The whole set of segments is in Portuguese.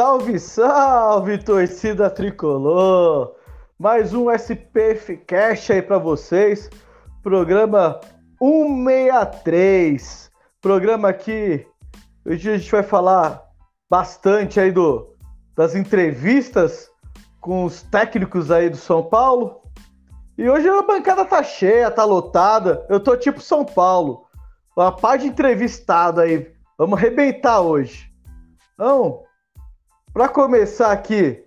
Salve, salve, torcida tricolor! Mais um SPF Cash aí para vocês. Programa 163. Programa que hoje a gente vai falar bastante aí do, das entrevistas com os técnicos aí do São Paulo. E hoje a bancada tá cheia, tá lotada. Eu tô tipo São Paulo. Uma parte de entrevistado aí. Vamos arrebentar hoje. Então, para começar aqui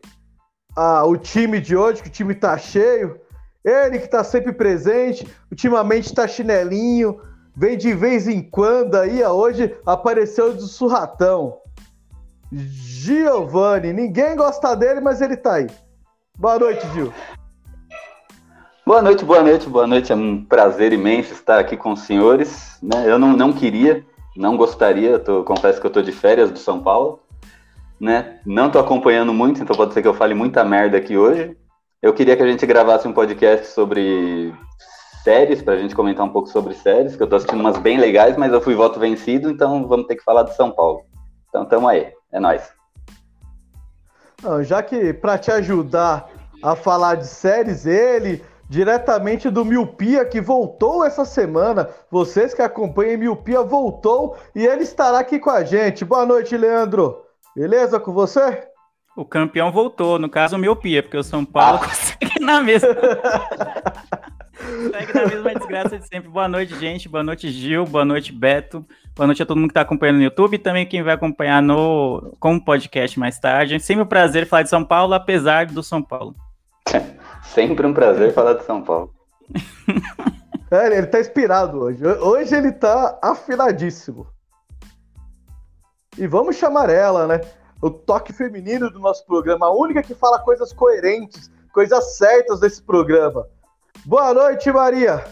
ah, o time de hoje, que o time tá cheio, ele que tá sempre presente, ultimamente tá chinelinho, vem de vez em quando aí, hoje apareceu do surratão. Giovanni, ninguém gosta dele, mas ele tá aí. Boa noite, Gil. Boa noite, boa noite, boa noite. É um prazer imenso estar aqui com os senhores. Né? Eu não, não queria, não gostaria, tô, confesso que eu tô de férias do São Paulo né? Não tô acompanhando muito, então pode ser que eu fale muita merda aqui hoje. Eu queria que a gente gravasse um podcast sobre séries, pra gente comentar um pouco sobre séries, que eu tô assistindo umas bem legais, mas eu fui voto vencido, então vamos ter que falar de São Paulo. Então tamo aí, é nóis. Já que para te ajudar a falar de séries, ele diretamente do Miopia, que voltou essa semana. Vocês que acompanham Miopia voltou e ele estará aqui com a gente. Boa noite, Leandro. Beleza com você? O campeão voltou, no caso, miopia, porque o São Paulo ah. consegue na mesma. Segue na mesma desgraça de sempre. Boa noite, gente. Boa noite, Gil. Boa noite, Beto. Boa noite a todo mundo que está acompanhando no YouTube e também quem vai acompanhar no como podcast mais tarde. Sempre um prazer falar de São Paulo, apesar do São Paulo. Sempre um prazer falar de São Paulo. é, ele tá inspirado hoje. Hoje ele tá afiladíssimo. E vamos chamar ela, né? O toque feminino do nosso programa, a única que fala coisas coerentes, coisas certas desse programa. Boa noite, Maria.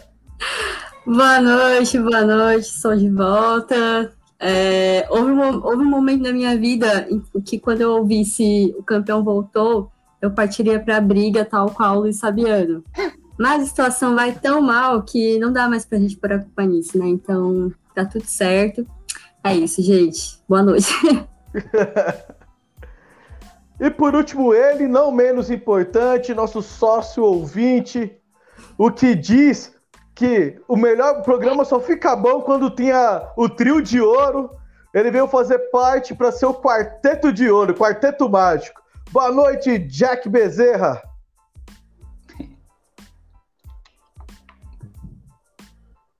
Boa noite, boa noite, sou de volta. É, houve, um, houve um momento na minha vida em que, quando eu ouvisse o campeão voltou, eu partiria para a briga, tal qual o Luiz Fabiano. Mas a situação vai tão mal que não dá mais para a gente preocupar nisso, né? Então, tá tudo certo. É isso, gente. Boa noite. e por último, ele, não menos importante, nosso sócio ouvinte, o que diz que o melhor programa só fica bom quando tinha o trio de ouro. Ele veio fazer parte para ser o quarteto de ouro, quarteto mágico. Boa noite, Jack Bezerra.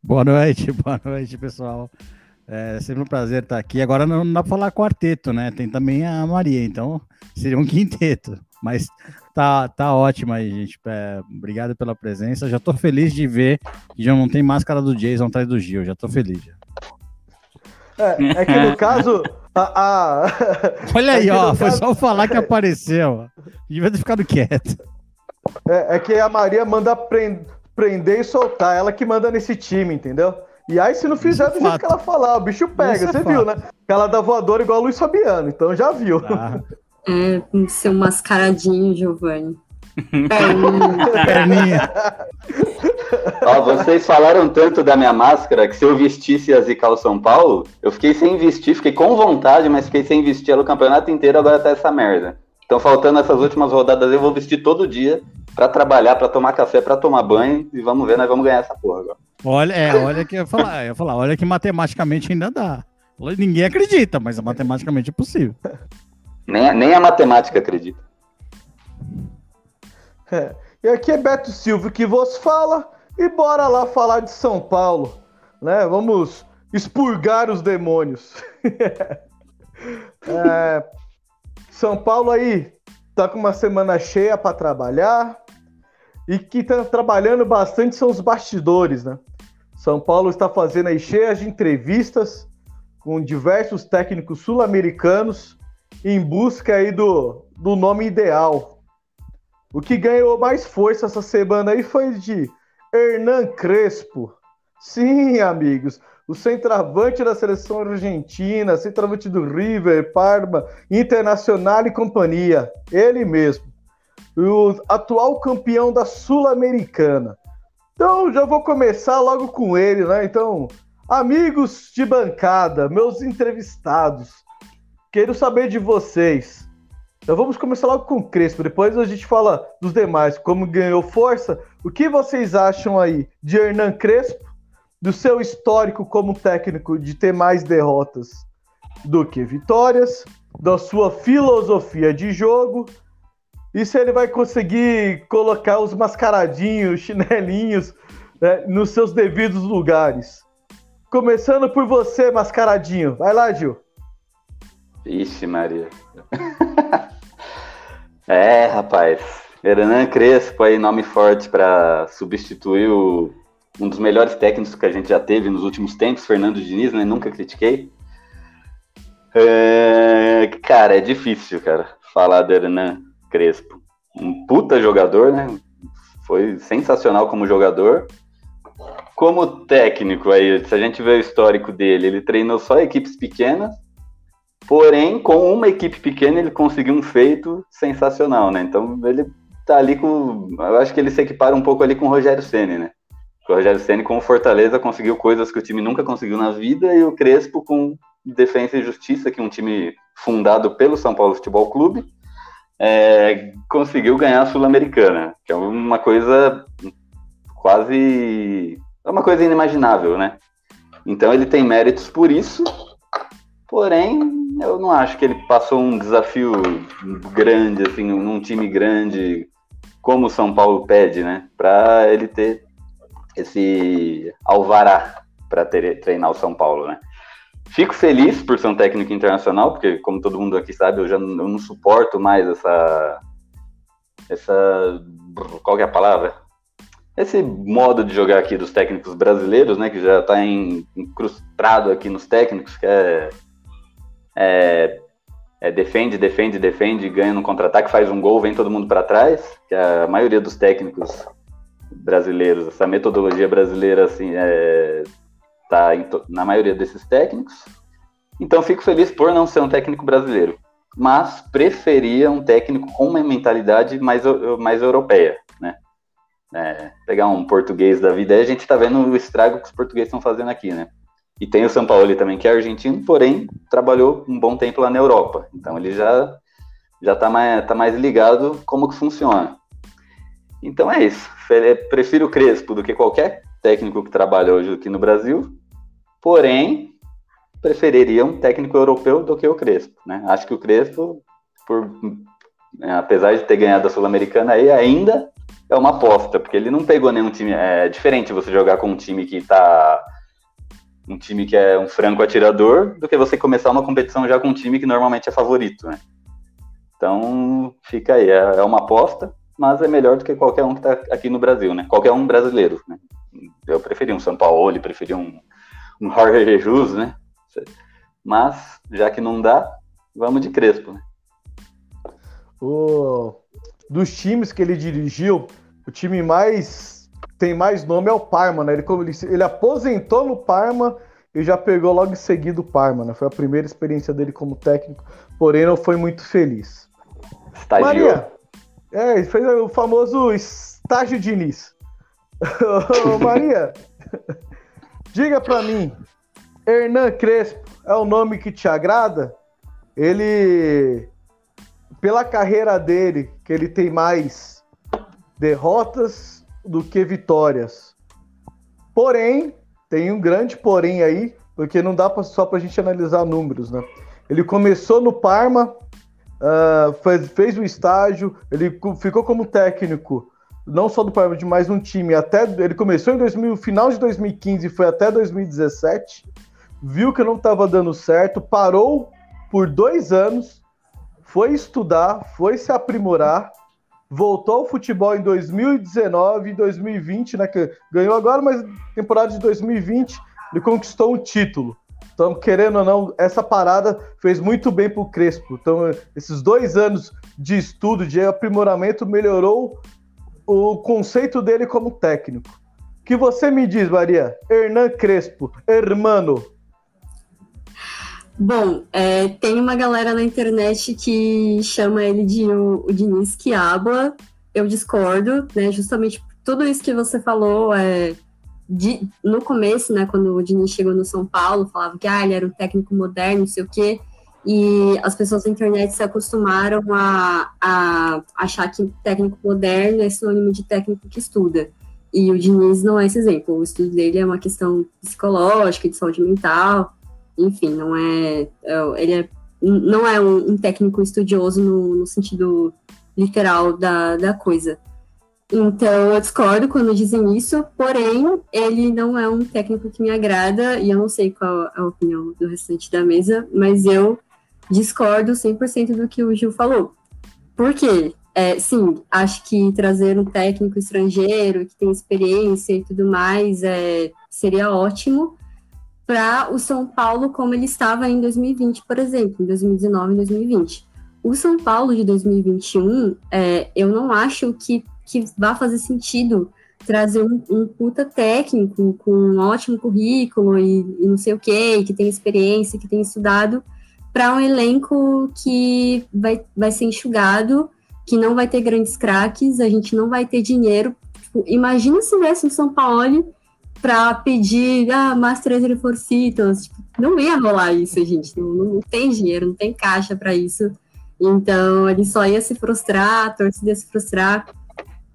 Boa noite, boa noite, pessoal. É sempre um prazer estar aqui. Agora não dá para falar quarteto, né? Tem também a Maria, então seria um quinteto. Mas tá, tá ótimo aí, gente. É, obrigado pela presença. Já tô feliz de ver que já não tem máscara do Jason atrás do Gil. Já tô feliz. Já. É, é que no caso. A, a... Olha aí, é ó. Foi caso... só falar que apareceu. Devia ter ficado quieto. É, é que a Maria manda prender e soltar. Ela que manda nesse time, entendeu? E aí, se não fizer do jeito que ela falar, o bicho pega. Isso é você é viu, né? Ela dá voadora igual o Luiz Fabiano, então já viu. Ah. É, tem que ser um mascaradinho, Giovanni. Perninha. Perninha. Ó, vocês falaram tanto da minha máscara que se eu vestisse a zicar o São Paulo, eu fiquei sem vestir, fiquei com vontade, mas fiquei sem vestir ela o campeonato inteiro, agora tá essa merda. Então, faltando essas últimas rodadas, eu vou vestir todo dia para trabalhar, para tomar café, para tomar banho e vamos ver, nós vamos ganhar essa porra agora. Olha, é, olha que eu ia falar, eu ia falar, olha que matematicamente ainda dá. Ninguém acredita, mas matematicamente é possível. Nem, nem a matemática acredita. É. E aqui é Beto Silva que vos fala e bora lá falar de São Paulo, né? Vamos expurgar os demônios. é, São Paulo aí tá com uma semana cheia para trabalhar e que tá trabalhando bastante são os bastidores, né? São Paulo está fazendo aí cheias de entrevistas com diversos técnicos sul-americanos em busca aí do, do nome ideal. O que ganhou mais força essa semana aí foi de Hernan Crespo. Sim, amigos, o centroavante da seleção argentina, centroavante do River, Parma, Internacional e companhia, ele mesmo. O atual campeão da Sul-Americana. Então, já vou começar logo com ele, né? Então, amigos de bancada, meus entrevistados, quero saber de vocês. Então vamos começar logo com o Crespo, depois a gente fala dos demais, como ganhou força. O que vocês acham aí de Hernan Crespo, do seu histórico como técnico de ter mais derrotas do que vitórias, da sua filosofia de jogo, e se ele vai conseguir colocar os mascaradinhos, chinelinhos né, nos seus devidos lugares. Começando por você, mascaradinho. Vai lá, Gil. Ixi, Maria. é, rapaz. Hernan Crespo aí, nome forte para substituir o, um dos melhores técnicos que a gente já teve nos últimos tempos, Fernando Diniz, né? Nunca critiquei. É, cara, é difícil, cara, falar do Hernan Crespo. Um puta jogador, né? Foi sensacional como jogador. Como técnico aí, se a gente vê o histórico dele, ele treinou só equipes pequenas Porém, com uma equipe pequena, ele conseguiu um feito sensacional, né? Então, ele tá ali com. Eu acho que ele se equipara um pouco ali com o Rogério Ceni, né? O Rogério Ceni com o Fortaleza conseguiu coisas que o time nunca conseguiu na vida e o Crespo com Defesa e Justiça, que é um time fundado pelo São Paulo Futebol Clube, é, conseguiu ganhar a Sul-Americana, que é uma coisa quase. É uma coisa inimaginável, né? Então ele tem méritos por isso, porém eu não acho que ele passou um desafio grande, assim, num time grande, como o São Paulo pede, né? Para ele ter esse alvará para treinar o São Paulo, né? Fico feliz por ser um técnico internacional, porque, como todo mundo aqui sabe, eu já não, eu não suporto mais essa. Essa. Qual é a palavra? Esse modo de jogar aqui dos técnicos brasileiros, né? Que já está incrustado aqui nos técnicos, que é é, é, defende, defende, defende, ganha no contra-ataque, faz um gol, vem todo mundo para trás, que a maioria dos técnicos brasileiros, essa metodologia brasileira, assim, é, tá na maioria desses técnicos. Então, fico feliz por não ser um técnico brasileiro, mas preferia um técnico com uma mentalidade mais, mais europeia, né? É, pegar um português da vida, aí a gente tá vendo o estrago que os portugueses estão fazendo aqui, né? E tem o São Paulo também, que é argentino, porém trabalhou um bom tempo lá na Europa. Então ele já já está mais, tá mais ligado como que funciona. Então é isso. Prefiro o Crespo do que qualquer técnico que trabalha hoje aqui no Brasil. Porém, preferiria um técnico europeu do que o Crespo. Né? Acho que o Crespo, por, é, apesar de ter ganhado a Sul-Americana, aí ainda é uma aposta, porque ele não pegou nenhum time. É diferente você jogar com um time que está um time que é um franco atirador do que você começar uma competição já com um time que normalmente é favorito, né? Então, fica aí, é, é uma aposta, mas é melhor do que qualquer um que está aqui no Brasil, né? Qualquer um brasileiro, né? Eu preferi um São Paulo, preferi um, um Jorge Jesus, né? Mas, já que não dá, vamos de Crespo, né? O... Dos times que ele dirigiu, o time mais tem mais nome é o Parma, né? Ele, ele, ele aposentou no Parma e já pegou logo em seguida o Parma, né? Foi a primeira experiência dele como técnico, porém não foi muito feliz. Estagiou. Maria, é, fez o famoso estágio de início. Maria, diga para mim, Hernan Crespo é o nome que te agrada? Ele, pela carreira dele, que ele tem mais derrotas do que vitórias. Porém, tem um grande porém aí, porque não dá só para a gente analisar números, né? Ele começou no Parma, uh, fez, fez o estágio, ele ficou como técnico, não só do de mais um time. Até ele começou em 2000, final de 2015 e foi até 2017. Viu que não estava dando certo, parou por dois anos, foi estudar, foi se aprimorar voltou ao futebol em 2019 e 2020, né? Que ganhou agora, mas temporada de 2020 ele conquistou um título. Então, querendo ou não, essa parada fez muito bem pro Crespo. Então, esses dois anos de estudo, de aprimoramento, melhorou o conceito dele como técnico. O que você me diz, Maria? Hernan Crespo, hermano. Bom, é, tem uma galera na internet que chama ele de o, o Diniz. Eu discordo, né? Justamente tudo isso que você falou é, de, no começo, né, quando o Diniz chegou no São Paulo, falava que ah, ele era um técnico moderno, não sei o quê, e as pessoas da internet se acostumaram a, a achar que técnico moderno é sinônimo de técnico que estuda. E o Diniz não é esse exemplo. O estudo dele é uma questão psicológica, de saúde mental, enfim, não é. é ele é, não é um, um técnico estudioso no, no sentido literal da, da coisa. Então, eu discordo quando dizem isso, porém, ele não é um técnico que me agrada, e eu não sei qual a opinião do restante da mesa, mas eu discordo 100% do que o Gil falou. Por quê? É, sim, acho que trazer um técnico estrangeiro que tem experiência e tudo mais é, seria ótimo para o São Paulo como ele estava em 2020, por exemplo, em 2019 e 2020. O São Paulo de 2021, é, eu não acho que que vai fazer sentido trazer um, um puta técnico com um ótimo currículo e, e não sei o que, que tem experiência, que tem estudado, para um elenco que vai, vai ser enxugado, que não vai ter grandes craques, a gente não vai ter dinheiro. Tipo, imagina se viesse um São Paulo para pedir ah, mais três reforcitos. Tipo, não ia rolar isso, gente. Não, não, tem dinheiro, não tem caixa para isso. Então, ele só ia se frustrar, a torcida ia se frustrar.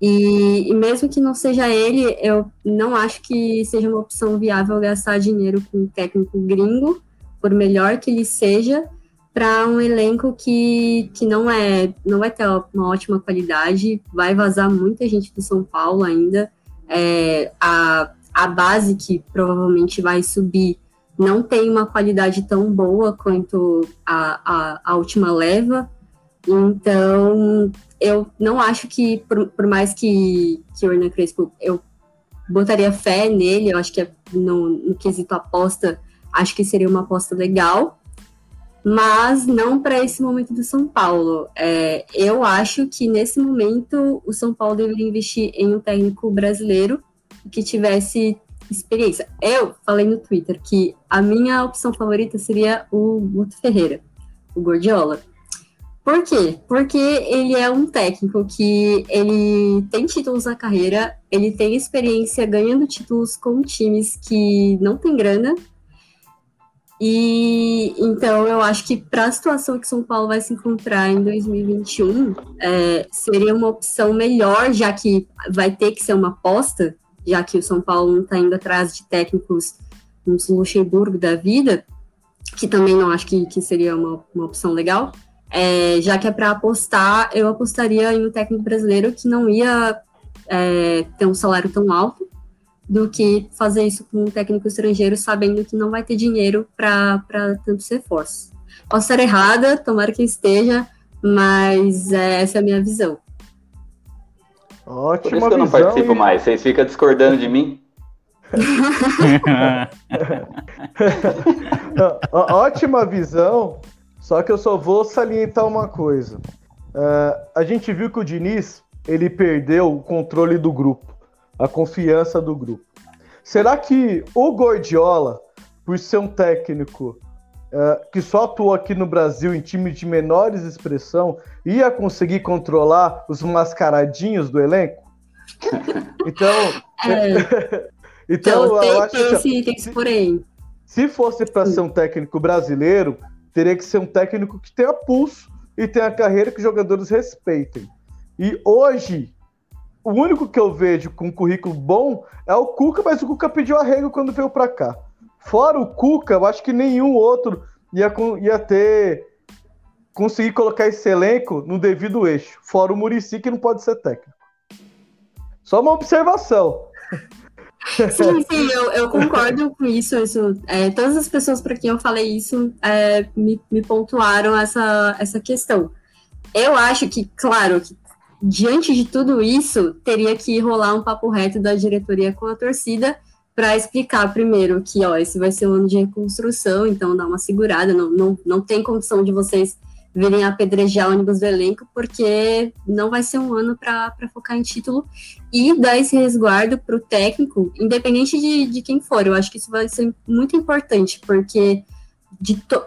E, e, mesmo que não seja ele, eu não acho que seja uma opção viável gastar dinheiro com um técnico gringo, por melhor que ele seja, para um elenco que, que não é não vai ter uma ótima qualidade, vai vazar muita gente do São Paulo ainda. É, a, a base que provavelmente vai subir não tem uma qualidade tão boa quanto a, a, a última leva. Então, eu não acho que, por, por mais que, que o Hernan Crespo, eu botaria fé nele, eu acho que é no, no quesito aposta, acho que seria uma aposta legal, mas não para esse momento do São Paulo. É, eu acho que nesse momento o São Paulo deveria investir em um técnico brasileiro que tivesse experiência. Eu falei no Twitter que a minha opção favorita seria o Guto Ferreira, o Gordiola. Por quê? Porque ele é um técnico que ele tem títulos na carreira, ele tem experiência ganhando títulos com times que não tem grana. E então eu acho que para a situação que São Paulo vai se encontrar em 2021, é, seria uma opção melhor, já que vai ter que ser uma aposta, já que o São Paulo não está indo atrás de técnicos uns Luxemburgo da vida, que também não acho que, que seria uma, uma opção legal. É, já que é para apostar, eu apostaria em um técnico brasileiro que não ia é, ter um salário tão alto do que fazer isso com um técnico estrangeiro, sabendo que não vai ter dinheiro para tantos reforços. Posso estar errada, tomara que esteja, mas é, essa é a minha visão. Ótima Por isso que eu não participo e... mais, vocês ficam discordando de mim. Ótima visão, só que eu só vou salientar uma coisa. Uh, a gente viu que o Diniz ele perdeu o controle do grupo, a confiança do grupo. Será que o Gordiola, por ser um técnico uh, que só atuou aqui no Brasil em time de menores expressão, ia conseguir controlar os mascaradinhos do elenco? Então, é. então, então tem, eu acho tem, que, tem esse porém. Se fosse para ser um técnico brasileiro, teria que ser um técnico que tenha pulso e tenha carreira que jogadores respeitem. E hoje, o único que eu vejo com um currículo bom é o Cuca, mas o Cuca pediu arrego quando veio para cá. Fora o Cuca, eu acho que nenhum outro ia, ia ter conseguir colocar esse elenco no devido eixo. Fora o Murici, que não pode ser técnico. Só uma observação. Sim, sim, eu, eu concordo com isso. isso é, todas as pessoas para quem eu falei isso é, me, me pontuaram essa, essa questão. Eu acho que, claro, que diante de tudo isso, teria que rolar um papo reto da diretoria com a torcida para explicar primeiro que, ó, esse vai ser um ano de reconstrução, então dá uma segurada, não, não, não tem condição de vocês virem apedrejar ônibus do elenco, porque não vai ser um ano para focar em título e dar esse resguardo para o técnico, independente de, de quem for. Eu acho que isso vai ser muito importante, porque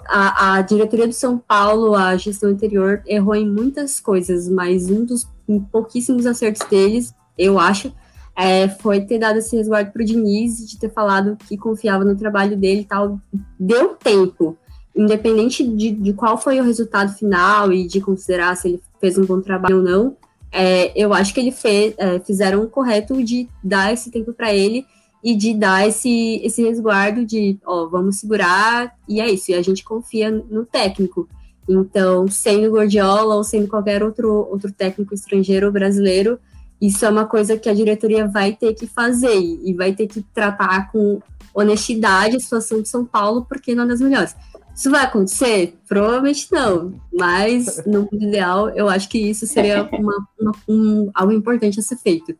a, a, diretoria do São Paulo, a gestão anterior, errou em muitas coisas, mas um dos pouquíssimos acertos deles, eu acho, é, foi ter dado esse resguardo para o Diniz, de ter falado que confiava no trabalho dele e tal. Deu tempo independente de, de, qual foi o resultado final e de considerar se ele fez um bom trabalho ou não, é, eu acho que ele fez, é, fizeram o correto de dar esse tempo para ele e de dar esse, esse resguardo de, ó, vamos segurar e é isso, e a gente confia no técnico. Então, sendo Gordiola ou sendo qualquer outro, outro técnico estrangeiro ou brasileiro, isso é uma coisa que a diretoria vai ter que fazer e vai ter que tratar com honestidade a situação de São Paulo, porque não é das melhores. Isso vai acontecer? Provavelmente não. Mas, no mundo ideal, eu acho que isso seria uma, uma, um, algo importante a ser feito.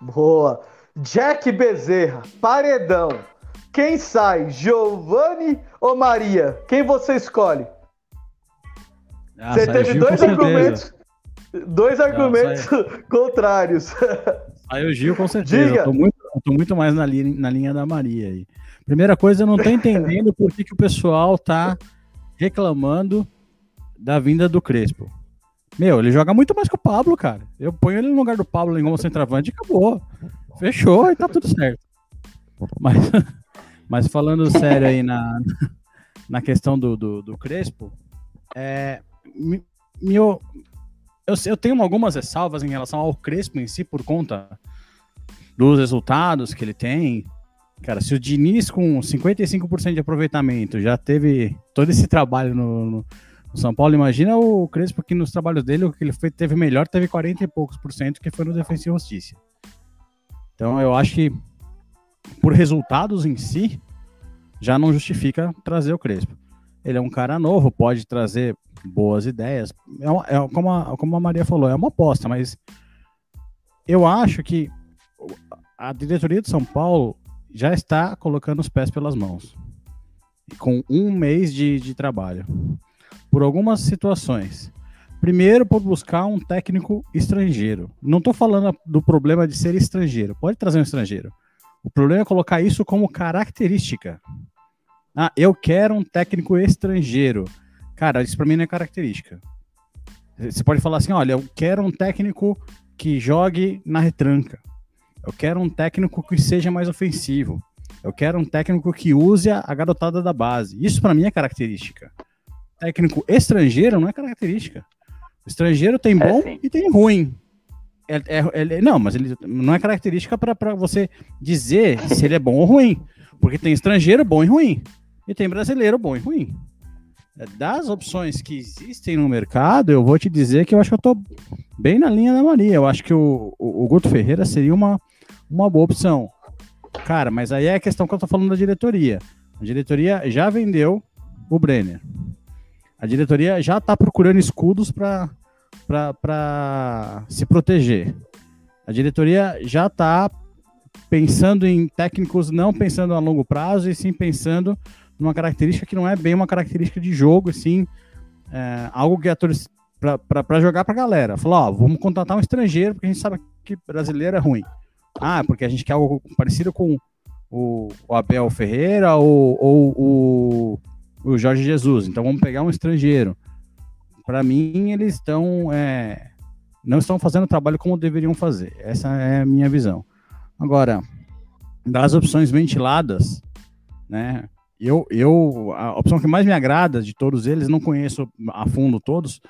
Boa. Jack Bezerra, paredão. Quem sai, Giovanni ou Maria? Quem você escolhe? Ah, você teve Gil, dois argumentos, dois argumentos contrários. Aí o Gil, com certeza. Diga. Eu tô muito, eu tô muito mais na linha, na linha da Maria aí. Primeira coisa, eu não tô entendendo por que, que o pessoal tá reclamando da vinda do Crespo. Meu, ele joga muito mais que o Pablo, cara. Eu ponho ele no lugar do Pablo em como centroavante e acabou. Fechou e tá tudo certo. Mas, mas falando sério aí na, na questão do, do, do Crespo, é, meu, eu, eu tenho algumas ressalvas em relação ao Crespo em si por conta dos resultados que ele tem, Cara, se o Diniz com 55% de aproveitamento já teve todo esse trabalho no, no, no, São Paulo, imagina o Crespo que nos trabalhos dele, o que ele foi, teve melhor, teve 40 e poucos por cento, que foi no Defensa e Justiça. Então eu acho que por resultados em si, já não justifica trazer o Crespo. Ele é um cara novo, pode trazer boas ideias. É, uma, é como, a, como a Maria falou, é uma aposta, mas eu acho que a diretoria de São Paulo já está colocando os pés pelas mãos. Com um mês de, de trabalho. Por algumas situações. Primeiro, por buscar um técnico estrangeiro. Não estou falando do problema de ser estrangeiro. Pode trazer um estrangeiro. O problema é colocar isso como característica. Ah, eu quero um técnico estrangeiro. Cara, isso para mim não é característica. Você pode falar assim: olha, eu quero um técnico que jogue na retranca. Eu quero um técnico que seja mais ofensivo. Eu quero um técnico que use a garotada da base. Isso para mim é característica. Técnico estrangeiro não é característica. O estrangeiro tem é, bom é, e tem ruim. É, é, é, não, mas ele não é característica para você dizer se ele é bom ou ruim. Porque tem estrangeiro bom e ruim. E tem brasileiro bom e ruim. É, das opções que existem no mercado, eu vou te dizer que eu acho que eu tô bem na linha da Maria. Eu acho que o, o, o Guto Ferreira seria uma, uma boa opção. Cara, mas aí é a questão que eu tô falando da diretoria. A diretoria já vendeu o Brenner. A diretoria já tá procurando escudos para se proteger. A diretoria já tá pensando em técnicos, não pensando a longo prazo, e sim pensando numa característica que não é bem uma característica de jogo, assim, é, algo que é para jogar para a galera. Falar, ó, vamos contratar um estrangeiro, porque a gente sabe que brasileiro é ruim. Ah, porque a gente quer algo parecido com o, o Abel Ferreira ou, ou o, Jorge Jesus. Então vamos pegar um estrangeiro. Para mim, eles estão. É, não estão fazendo o trabalho como deveriam fazer. Essa é a minha visão. Agora, das opções ventiladas, né? Eu, eu, a opção que mais me agrada de todos eles, não conheço a fundo todos,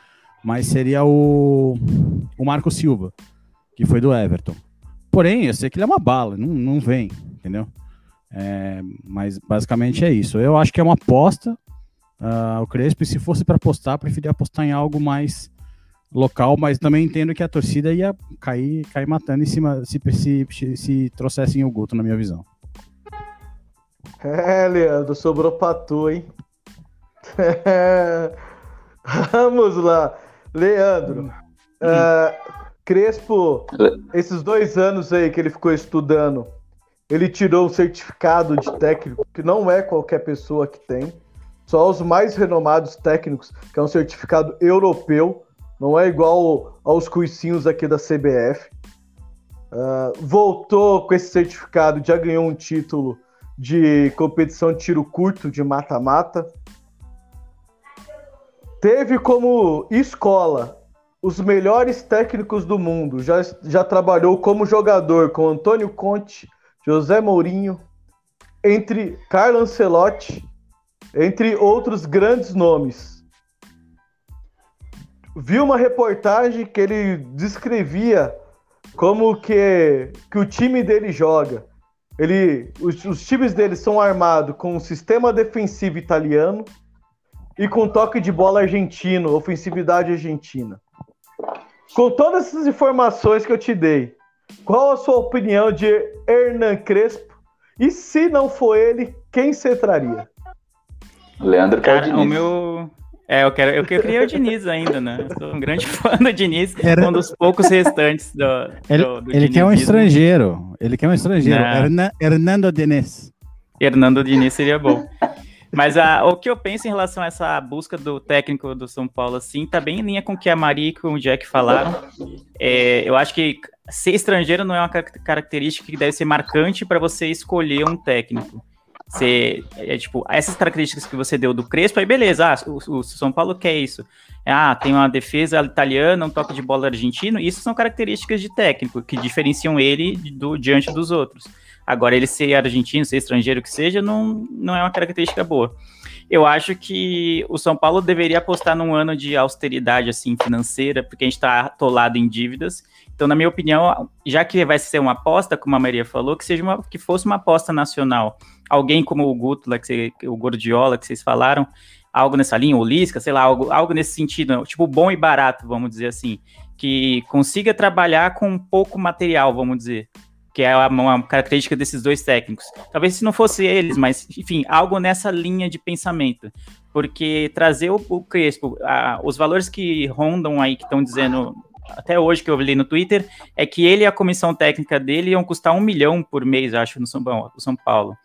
mas seria o, o Marco Silva, que foi do Everton. Porém, eu sei que ele é uma bala, não, não vem, entendeu? É, mas basicamente é isso. Eu acho que é uma aposta. Uh, o Crespo, se fosse para apostar, preferia apostar em algo mais local, mas também entendo que a torcida ia cair, cair matando em cima se, se, se, se trouxessem o Guto, na minha visão. É, Leandro, sobrou pra tu, hein? Vamos lá. Leandro, uh, Crespo, esses dois anos aí que ele ficou estudando, ele tirou um certificado de técnico que não é qualquer pessoa que tem, só os mais renomados técnicos, que é um certificado europeu, não é igual aos cursinhos aqui da CBF. Uh, voltou com esse certificado, já ganhou um título de competição de tiro curto de mata-mata. Teve como escola os melhores técnicos do mundo. Já, já trabalhou como jogador com Antônio Conte, José Mourinho, entre Carlo Ancelotti, entre outros grandes nomes. Vi uma reportagem que ele descrevia como que, que o time dele joga. Ele, os, os times dele são armados com um sistema defensivo italiano e com toque de bola argentino, ofensividade argentina. Com todas essas informações que eu te dei, qual a sua opinião de Hernan Crespo? E se não for ele, quem você traria? Leandro Cara, o meu. É, eu, quero, eu queria o Diniz ainda, né? Eu sou um grande fã do Diniz, Era... um dos poucos restantes do. Ele, do, do ele quer um estrangeiro. Ele quer um estrangeiro. Hernan, Hernando Diniz. Hernando Diniz seria bom. Mas a, o que eu penso em relação a essa busca do técnico do São Paulo, assim, tá bem em linha com o que a Maria e com o Jack falaram. É, eu acho que ser estrangeiro não é uma característica que deve ser marcante para você escolher um técnico. Você, é, tipo, essas características que você deu do Crespo, aí beleza, ah, o, o, São Paulo quer isso. Ah, tem uma defesa italiana, um toque de bola argentino, isso são características de técnico que diferenciam ele do diante dos outros. Agora, ele ser argentino, ser estrangeiro que seja, não, não é uma característica boa. Eu acho que o São Paulo deveria apostar num ano de austeridade assim financeira, porque a gente está atolado em dívidas. Então, na minha opinião, já que vai ser uma aposta, como a Maria falou, que seja uma, que fosse uma aposta nacional. Alguém como o Guto, que o Gordiola, que vocês falaram, algo nessa linha, o Lisca, sei lá, algo, algo nesse sentido, tipo bom e barato, vamos dizer assim, que consiga trabalhar com pouco material, vamos dizer que é uma característica desses dois técnicos. Talvez se não fosse eles, mas enfim, algo nessa linha de pensamento. Porque trazer o, Crespo, a, os valores que rondam aí, que estão dizendo até hoje que eu li no Twitter, é que ele e a comissão técnica dele iam custar um milhão por mês, acho, no São, no São Paulo.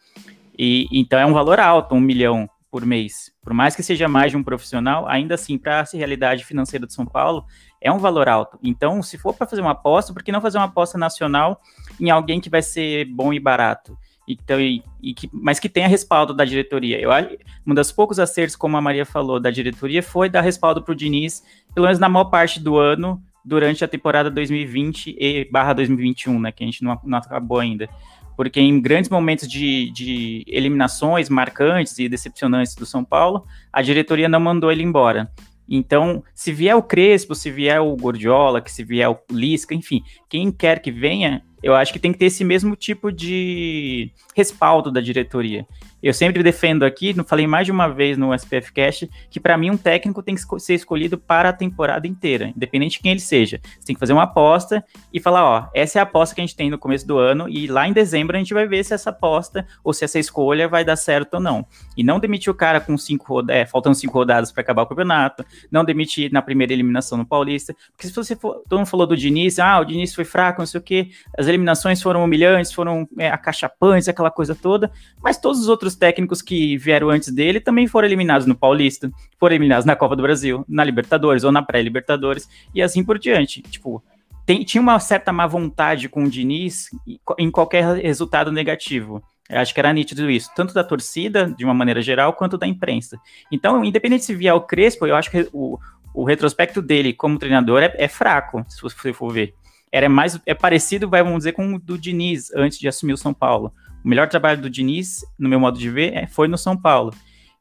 E então é um valor alto, um milhão por mês. Por mais que seja mais de um profissional, ainda assim, para a realidade financeira de São Paulo, é um valor alto. Então, se for para fazer uma aposta, por que não fazer uma aposta nacional em alguém que vai ser bom e barato? Então, e, e que, mas que tenha respaldo da diretoria. Eu acho um dos poucos acertos, como a Maria falou, da diretoria foi dar respaldo para o Diniz, pelo menos na maior parte do ano, durante a temporada 2020 e barra 2021, né? Que a gente não, não acabou ainda. Porque em grandes momentos de, de eliminações marcantes e decepcionantes do São Paulo, a diretoria não mandou ele embora. Então, se vier o Crespo, se vier o Gordiola, que se vier o Lisca, enfim, quem quer que venha, eu acho que tem que ter esse mesmo tipo de respaldo da diretoria. Eu sempre defendo aqui, não falei mais de uma vez no SPF Cast, que para mim um técnico tem que ser escolhido para a temporada inteira, independente de quem ele seja. Você tem que fazer uma aposta e falar, ó, essa é a aposta que a gente tem no começo do ano e lá em dezembro a gente vai ver se essa aposta ou se essa escolha vai dar certo ou não. E não demitir o cara com cinco rodadas, é, faltando cinco rodadas para acabar o campeonato, não demitir na primeira eliminação no Paulista, porque se você for, todo mundo falou do Diniz, ah, o Diniz foi fraco, não sei o quê, as eliminações foram humilhantes, foram é, acachapantes, aquela coisa toda, mas todos os outros técnicos que vieram antes dele também foram eliminados no Paulista, foram eliminados na Copa do Brasil, na Libertadores ou na pré-Libertadores, e assim por diante. Tipo, tem, tinha uma certa má vontade com o Diniz em qualquer resultado negativo. Eu acho que era nítido isso, tanto da torcida, de uma maneira geral, quanto da imprensa. Então, independente se vier o Crespo, eu acho que o, o retrospecto dele como treinador é, é fraco, se você for ver era mais é parecido, vamos dizer, com o do Diniz antes de assumir o São Paulo. O melhor trabalho do Diniz, no meu modo de ver, é, foi no São Paulo.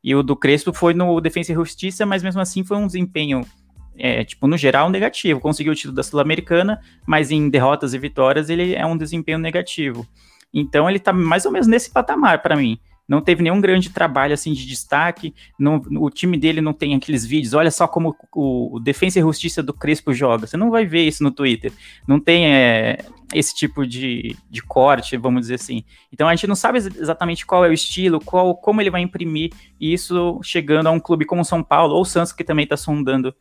E o do Crespo foi no Defensa e Justiça, mas mesmo assim foi um desempenho, é, tipo, no geral, negativo. Conseguiu o título da Sul-Americana, mas em derrotas e vitórias ele é um desempenho negativo. Então ele tá mais ou menos nesse patamar para mim não teve nenhum grande trabalho assim de destaque. Não, o time dele não tem aqueles vídeos. Olha só como o, o Defensa e Justiça do Crespo joga. Você não vai ver isso no Twitter. Não tem é, esse tipo de, de corte, vamos dizer assim. Então a gente não sabe exatamente qual é o estilo, qual, como ele vai imprimir isso chegando a um clube como São Paulo ou Santos que também está sondando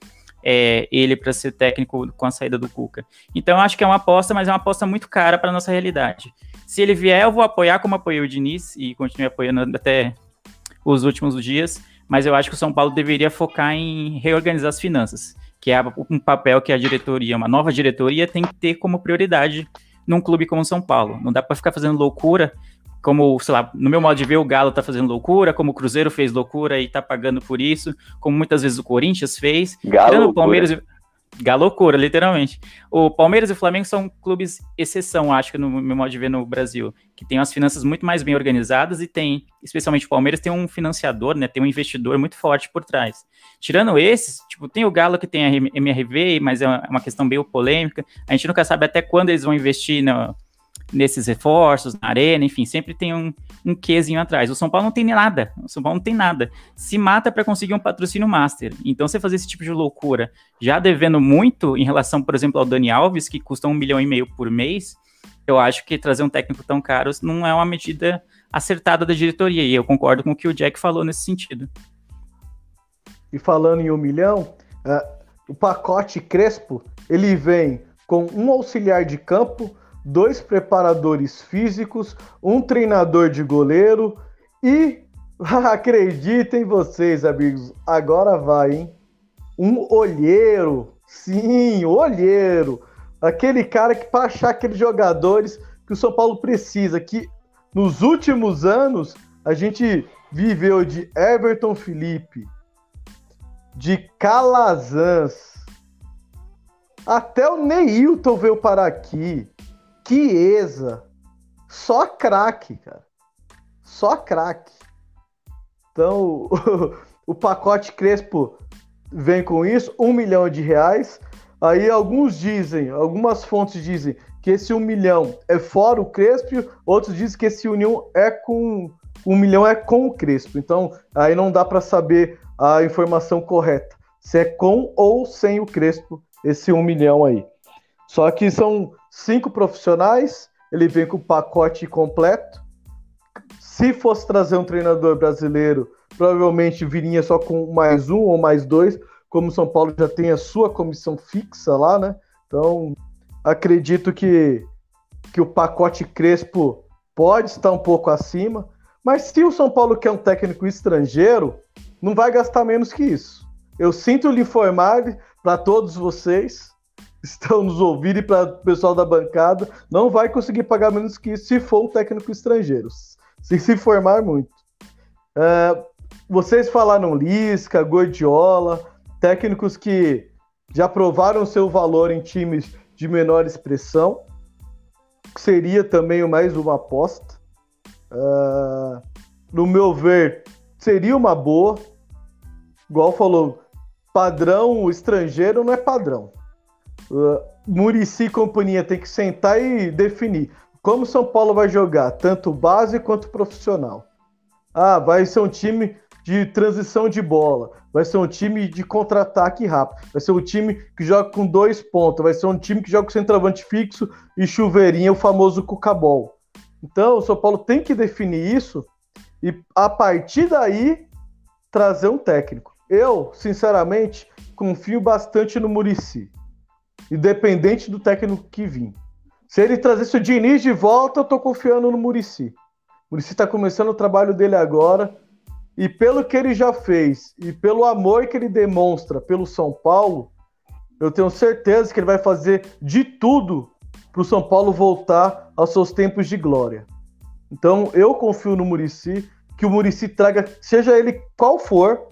é, ele para ser técnico com a saída do Cuca. Então eu acho que é uma aposta, mas é uma aposta muito cara para nossa realidade Se ele vier, eu vou apoiar como apoiei o Diniz e continuei apoiando até os últimos dias, mas eu acho que o São Paulo deveria focar em reorganizar as finanças, que é um papel que a diretoria, uma nova diretoria, tem que ter como prioridade num clube como o São Paulo. Não dá para ficar fazendo loucura, como, sei lá, no meu modo de ver, o Galo tá fazendo loucura, como o Cruzeiro fez loucura e tá pagando por isso, como muitas vezes o Corinthians fez. Galo, o Palmeiras. Galocura, literalmente. O Palmeiras e o Flamengo são clubes exceção, acho que no meu modo de ver no Brasil, que tem as finanças muito mais bem organizadas e tem, especialmente o Palmeiras, tem um financiador, né, tem um investidor muito forte por trás. Tirando esses, tipo, tem o Galo que tem a MRV, mas é uma questão meio polêmica. A gente nunca sabe até quando eles vão investir no, nesses reforços, na arena, enfim, sempre tem um, um quezinho atrás. O São Paulo não tem nada. O São Paulo não tem nada. Se mata para conseguir um patrocínio master. Então, você fazer esse tipo de loucura, já devendo muito em relação, por exemplo, ao Dani Alves, que custa um milhão e meio por mês, eu acho que trazer um técnico tão caro não é uma medida acertada da diretoria. E eu concordo com o que o Jack falou nesse sentido. E falando em um milhão, uh, o pacote Crespo ele vem com um auxiliar de campo, dois preparadores físicos, um treinador de goleiro e acreditem vocês, amigos, agora vai, hein? Um olheiro. Sim, olheiro. Aquele cara que para achar aqueles jogadores que o São Paulo precisa, que nos últimos anos a gente viveu de Everton Felipe, de Calazans, até o Neilton veio para aqui. Chiesa. Só craque, cara. Só craque. Então, o, pacote Crespo vem com isso, um milhão de reais. Aí alguns dizem, algumas fontes dizem que esse um milhão é fora o Crespo, outros dizem que esse união é com um milhão é com o Crespo. Então aí não dá para saber a informação correta, se é com ou sem o Crespo esse um milhão aí. Só que são cinco profissionais, ele vem com o pacote completo. Se fosse trazer um treinador brasileiro, provavelmente viria só com mais um ou mais dois, como o São Paulo já tem a sua comissão fixa lá, né? Então, acredito que, que o pacote Crespo pode estar um pouco acima, mas se o São Paulo quer um técnico estrangeiro, não vai gastar menos que isso. Eu sinto lhe informar para todos vocês estão nos ouvindo e para o pessoal da bancada, não vai conseguir pagar menos que isso se for um técnico estrangeiro, se se formar muito. Uh, vocês falaram Lisca, Gordiola, técnicos que já provaram seu valor em times de menor expressão, seria também mais uma aposta. Uh, no meu ver, seria uma boa. Igual falou, padrão estrangeiro não é padrão. Uh, Murici e companhia tem que sentar e definir como São Paulo vai jogar, tanto base quanto profissional. Ah, vai ser um time de transição de bola, vai ser um time de contra-ataque rápido, vai ser um time que joga com dois pontos, vai ser um time que joga com centroavante fixo e chuveirinha, o famoso cucabol. Então, o São Paulo tem que definir isso e, a partir daí, trazer um técnico. Eu, sinceramente, confio bastante no Murici independente do técnico que vir. Se ele trazesse o Diniz de volta, eu tô confiando no Murici. O Murici tá começando o trabalho dele agora. E pelo que ele já fez e pelo amor que ele demonstra pelo São Paulo, eu tenho certeza que ele vai fazer de tudo para o São Paulo voltar aos seus tempos de glória. Então eu confio no Murici, que o Murici traga, seja ele qual for,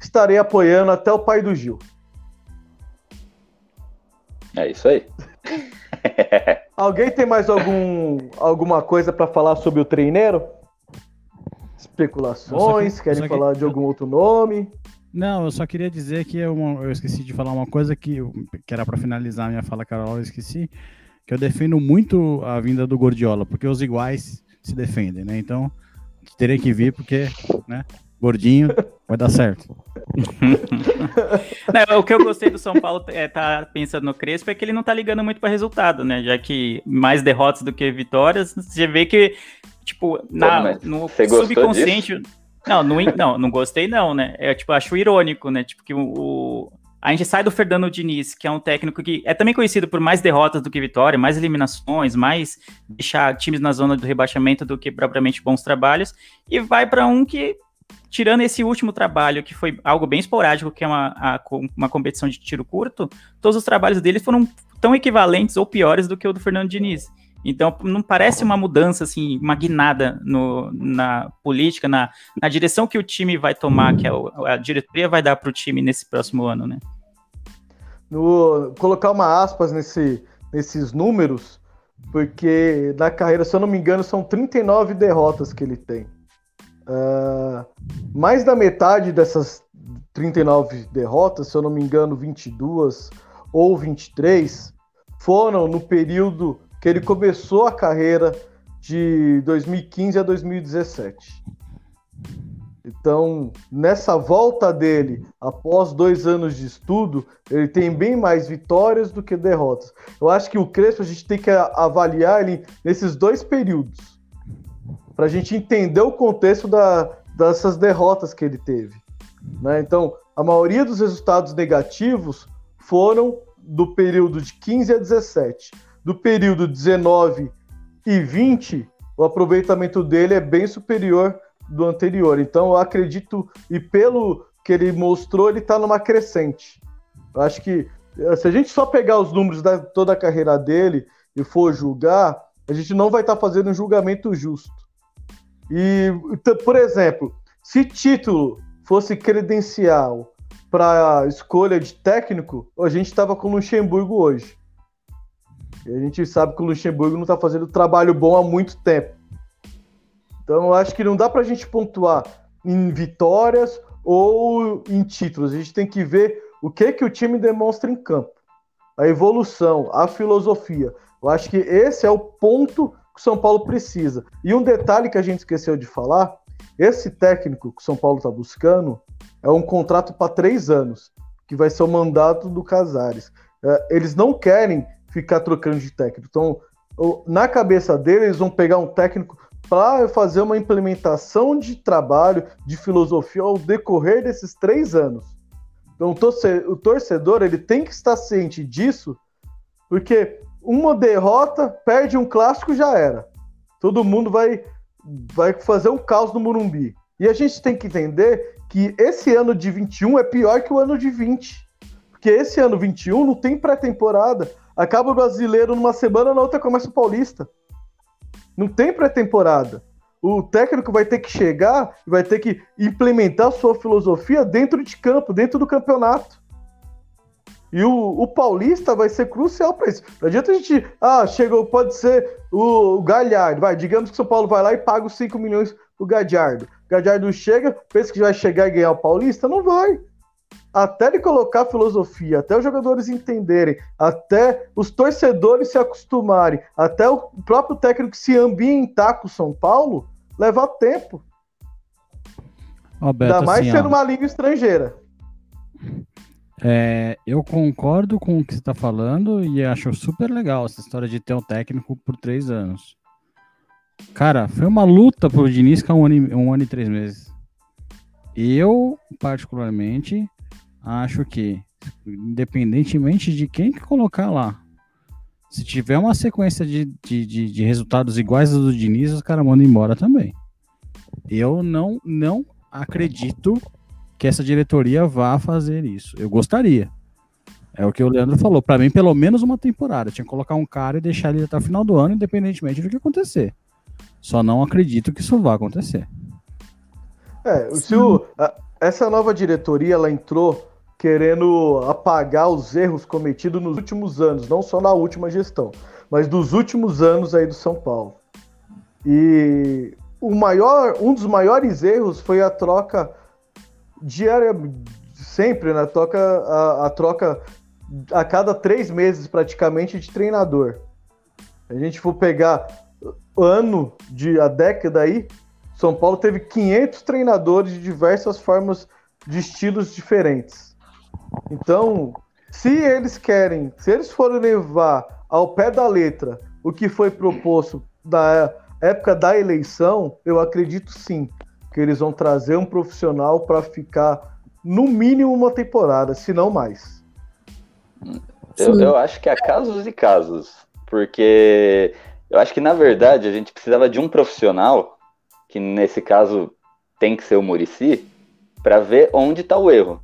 estarei apoiando até o pai do Gil. É isso aí. Alguém tem mais algum, alguma coisa para falar sobre o treineiro? Especulações? Que, querem falar que, de algum outro nome? Não, eu só queria dizer que eu, eu esqueci de falar uma coisa que, que era para finalizar a minha fala, Carol, eu esqueci. Que eu defendo muito a vinda do Gordiola, porque os iguais se defendem, né? Então, teria que vir, porque, né? Gordinho, vai dar certo. não, o que eu gostei do São Paulo é tá pensando no Crespo é que ele não tá ligando muito para resultado, né? Já que mais derrotas do que vitórias, você vê que, tipo, na, no subconsciente. Não, não, não, não gostei, não, né? É tipo, acho irônico, né? Tipo, que o, a gente sai do Fernando Diniz, que é um técnico que é também conhecido por mais derrotas do que vitória, mais eliminações, mais deixar times na zona do rebaixamento do que propriamente bons trabalhos, e vai para um que, tirando esse último trabalho, que foi algo bem esporádico, que é uma, a, uma competição de tiro curto, todos os trabalhos dele foram tão equivalentes ou piores do que o do Fernando Diniz. Então, não parece uma mudança, assim, uma guinada no, na política, na, na direção que o time vai tomar, que a, a diretoria vai dar para o time nesse próximo ano, né? No, colocar uma aspas nesse, nesses números, porque na carreira, se eu não me engano, são 39 derrotas que ele tem. Uh, mais da metade dessas 39 derrotas, se eu não me engano, 22 ou 23, foram no período que ele começou a carreira de 2015 a 2017. Então, nessa volta dele, após dois anos de estudo, ele tem bem mais vitórias do que derrotas. Eu acho que o Crespo a gente tem que avaliar ele nesses dois períodos, para a gente entender o contexto da, dessas derrotas que ele teve. Né? Então, a maioria dos resultados negativos foram do período de 15 a 17 do período 19 e 20, o aproveitamento dele é bem superior do anterior. Então, eu acredito, e pelo que ele mostrou, ele está numa crescente. Eu acho que se a gente só pegar os números da toda a carreira dele e for julgar, a gente não vai estar tá fazendo um julgamento justo. E, por exemplo, se título fosse credencial para escolha de técnico, a gente estava com o Luxemburgo hoje. E a gente sabe que o Luxemburgo não está fazendo trabalho bom há muito tempo. Então eu acho que não dá para a gente pontuar em vitórias ou em títulos. A gente tem que ver o que que o time demonstra em campo. A evolução, a filosofia. Eu acho que esse é o ponto que o São Paulo precisa. E um detalhe que a gente esqueceu de falar: esse técnico que o São Paulo está buscando é um contrato para três anos, que vai ser o mandato do Casares. É, eles não querem ficar trocando de técnico. Então, na cabeça deles, eles vão pegar um técnico para fazer uma implementação de trabalho, de filosofia ao decorrer desses três anos. Então, o torcedor ele tem que estar ciente disso, porque uma derrota, perde um clássico, já era. Todo mundo vai, vai fazer um caos no Murumbi. E a gente tem que entender que esse ano de 21 é pior que o ano de 20. Porque esse ano 21 não tem pré-temporada. Acaba o brasileiro numa semana, na outra começa o paulista. Não tem pré-temporada. O técnico vai ter que chegar e vai ter que implementar sua filosofia dentro de campo, dentro do campeonato. E o, o Paulista vai ser crucial para isso. Não adianta a gente. Ah, chegou, pode ser o, o Galhardo. Vai, digamos que o São Paulo vai lá e paga os 5 milhões pro Gadiardo. O Gadiardo chega, pensa que vai chegar e ganhar o Paulista? Não vai até ele colocar filosofia, até os jogadores entenderem, até os torcedores se acostumarem, até o próprio técnico se ambientar com o São Paulo, leva tempo. Roberto, Ainda mais assim, sendo ó, uma língua estrangeira. É, eu concordo com o que você está falando e acho super legal essa história de ter um técnico por três anos. Cara, foi uma luta pro Diniz com um ano, e- um ano e três meses. Eu, particularmente, acho que, independentemente de quem que colocar lá, se tiver uma sequência de, de, de, de resultados iguais aos do Diniz, os caras mandam embora também. Eu não, não acredito que essa diretoria vá fazer isso. Eu gostaria. É o que o Leandro falou. Para mim, pelo menos uma temporada. Tinha que colocar um cara e deixar ele até o final do ano, independentemente do que acontecer. Só não acredito que isso vá acontecer. É, o- a- essa nova diretoria ela entrou querendo apagar os erros cometidos nos últimos anos, não só na última gestão, mas dos últimos anos aí do São Paulo. E o maior, um dos maiores erros foi a troca diária, sempre, né? Troca, a, a troca a cada três meses praticamente de treinador. A gente for pegar ano de a década aí, São Paulo teve 500 treinadores de diversas formas de estilos diferentes. Então, se eles querem, se eles forem levar ao pé da letra o que foi proposto na época da eleição, eu acredito sim que eles vão trazer um profissional para ficar no mínimo uma temporada, se não mais. Eu, eu acho que há casos e casos, porque eu acho que na verdade a gente precisava de um profissional, que nesse caso tem que ser o Murici, para ver onde está o erro.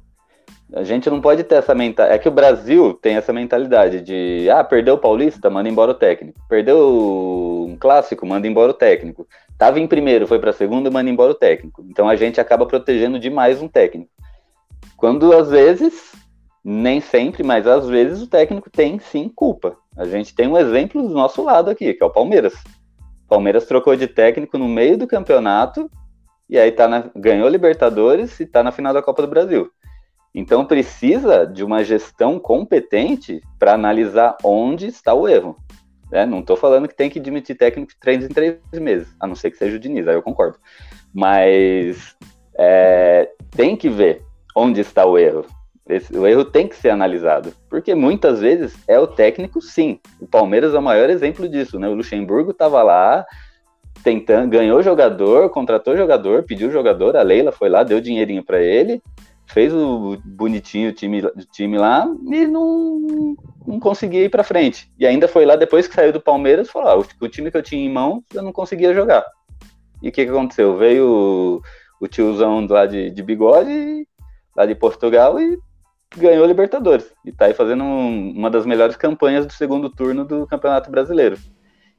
A gente não pode ter essa mentalidade. É que o Brasil tem essa mentalidade de ah, perdeu o Paulista, manda embora o técnico. Perdeu um clássico, manda embora o técnico. Tava em primeiro, foi para segundo, manda embora o técnico. Então a gente acaba protegendo demais um técnico. Quando às vezes, nem sempre, mas às vezes o técnico tem sim culpa. A gente tem um exemplo do nosso lado aqui, que é o Palmeiras. O Palmeiras trocou de técnico no meio do campeonato e aí tá na, ganhou Libertadores e tá na final da Copa do Brasil. Então precisa de uma gestão competente para analisar onde está o erro. Né? Não estou falando que tem que demitir técnico de três em três meses, a não ser que seja o Diniz, aí eu concordo. Mas é, tem que ver onde está o erro. Esse, o erro tem que ser analisado, porque muitas vezes é o técnico, sim. O Palmeiras é o maior exemplo disso, né? O Luxemburgo estava lá, tentando, ganhou jogador, contratou jogador, pediu jogador, a Leila foi lá, deu dinheirinho para ele, fez o bonitinho time, time lá e não, não conseguia ir para frente. E ainda foi lá depois que saiu do Palmeiras, falou: ah, o, o, time que eu tinha em mão eu não conseguia jogar. E o que, que aconteceu? Veio o, o tiozão lá de, de bigode, lá de Portugal, e ganhou a Libertadores. E tá aí fazendo um, uma das melhores campanhas do segundo turno do Campeonato Brasileiro.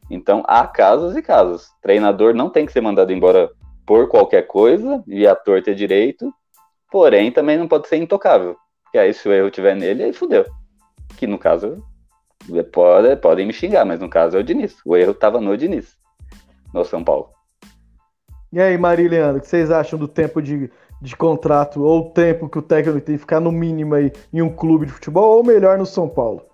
Então há casos e casos. Treinador não tem que ser mandado embora por qualquer coisa, e ator ter direito, Porém, também não pode ser intocável. Porque aí, se o erro tiver nele, aí fudeu. Que no caso, pode, podem me xingar, mas no caso é o Diniz. O erro estava no Diniz, no São Paulo. E aí, Maria e Leandro, o que vocês acham do tempo de, de contrato ou o tempo que o técnico tem que ficar no mínimo aí em um clube de futebol ou melhor no São Paulo?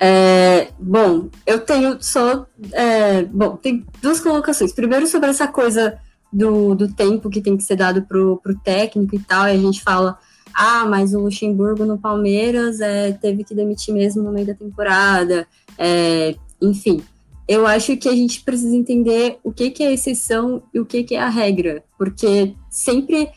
É, bom, eu tenho só. É, bom, tem duas colocações. Primeiro, sobre essa coisa do, do tempo que tem que ser dado pro, pro técnico e tal, e a gente fala, ah, mas o Luxemburgo no Palmeiras é, teve que demitir mesmo no meio da temporada, é, enfim. Eu acho que a gente precisa entender o que, que é exceção e o que, que é a regra, porque sempre,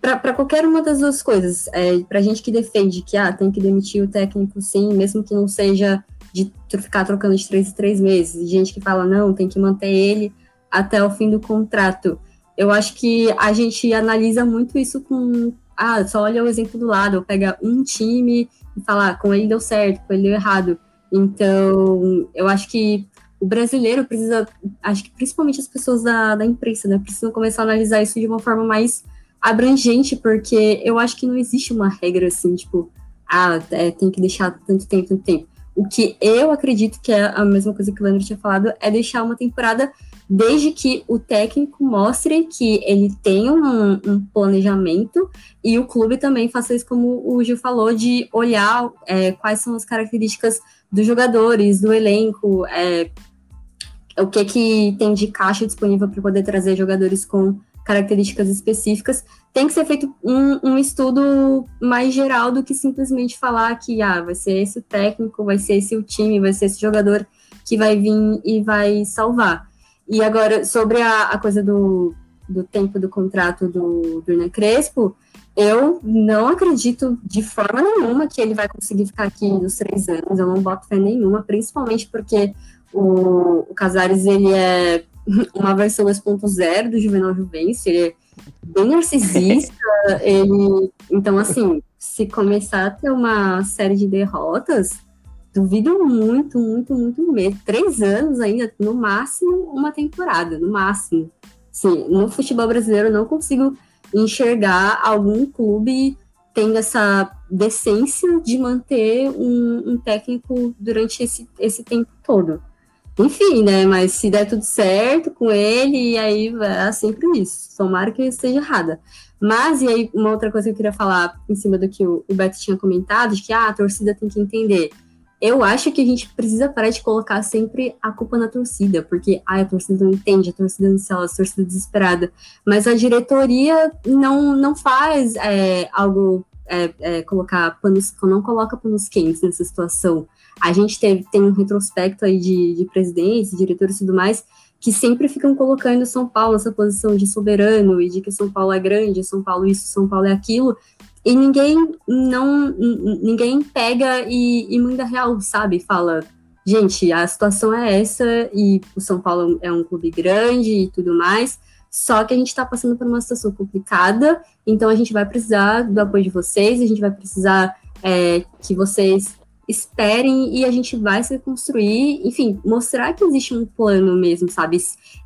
para qualquer uma das duas coisas, é, para gente que defende que ah, tem que demitir o técnico sim, mesmo que não seja de ficar trocando de três em três meses, e gente que fala não, tem que manter ele até o fim do contrato eu acho que a gente analisa muito isso com. Ah, só olha o exemplo do lado, pega um time e fala, ah, com ele deu certo, com ele deu errado. Então, eu acho que o brasileiro precisa, acho que principalmente as pessoas da, da imprensa, né, precisam começar a analisar isso de uma forma mais abrangente, porque eu acho que não existe uma regra assim, tipo, ah, é, tem que deixar tanto tempo, tanto tempo. O que eu acredito que é a mesma coisa que o Leandro tinha falado é deixar uma temporada desde que o técnico mostre que ele tem um, um, planejamento e o clube também faça isso, como o Gil falou, de olhar é, quais são as características dos jogadores, do elenco, é, o que, que tem de caixa disponível para poder trazer jogadores com características específicas. Tem que ser feito um, um, estudo mais geral do que simplesmente falar que ah, vai ser esse o técnico, vai ser esse o time, vai ser esse jogador que vai vir e vai salvar. E agora, sobre a, a coisa do, do tempo do contrato do, do Hernan Crespo, eu não acredito de forma nenhuma que ele vai conseguir ficar aqui nos três anos. Eu não boto fé nenhuma, principalmente porque o, o Casares ele é uma versão 2.0 do Juvenal Juvencio, ele é bem narcisista, ele... Então, assim, se começar a ter uma série de derrotas, Duvido muito, muito, muito mesmo. Três anos ainda, no máximo, uma temporada, no máximo. Sim, no futebol brasileiro eu não consigo enxergar algum clube tendo essa decência de manter um, um, técnico durante esse, esse tempo todo. Enfim, né? Mas se der tudo certo com ele, e aí é sempre isso. Tomara que eu esteja errada. Mas, e aí, uma outra coisa que eu queria falar em cima do que o, o Beto tinha comentado, de que ah, a torcida tem que entender eu acho que a gente precisa parar de colocar sempre a culpa na torcida, porque a torcida não entende, a torcida não a torcida desesperada. Mas a diretoria não, não faz é, algo, é, é, colocar panos, não coloca panos quentes nessa situação. A gente teve, tem um retrospecto aí de, de presidentes, diretores e tudo mais, que sempre ficam colocando São Paulo nessa posição de soberano e de que São Paulo é grande, São Paulo isso, São Paulo é aquilo, e ninguém não ninguém pega e, e manda real, sabe? Fala, gente, a situação é essa e o São Paulo é um clube grande e tudo mais. Só que a gente está passando por uma situação complicada, então a gente vai precisar do apoio de vocês, a gente vai precisar é, que vocês esperem e a gente vai se construir, enfim, mostrar que existe um plano mesmo, sabe?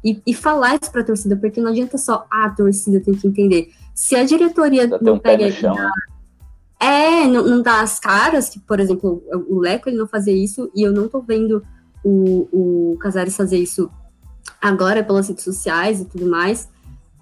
E, e falar isso para a torcida, porque não adianta só ah, a torcida tem que entender. Se a diretoria não um pega chão, né? é, não, não dá as caras, que, por exemplo, o Leco ele não fazia isso, e eu não tô vendo o, o Casares fazer isso agora pelas redes sociais e tudo mais.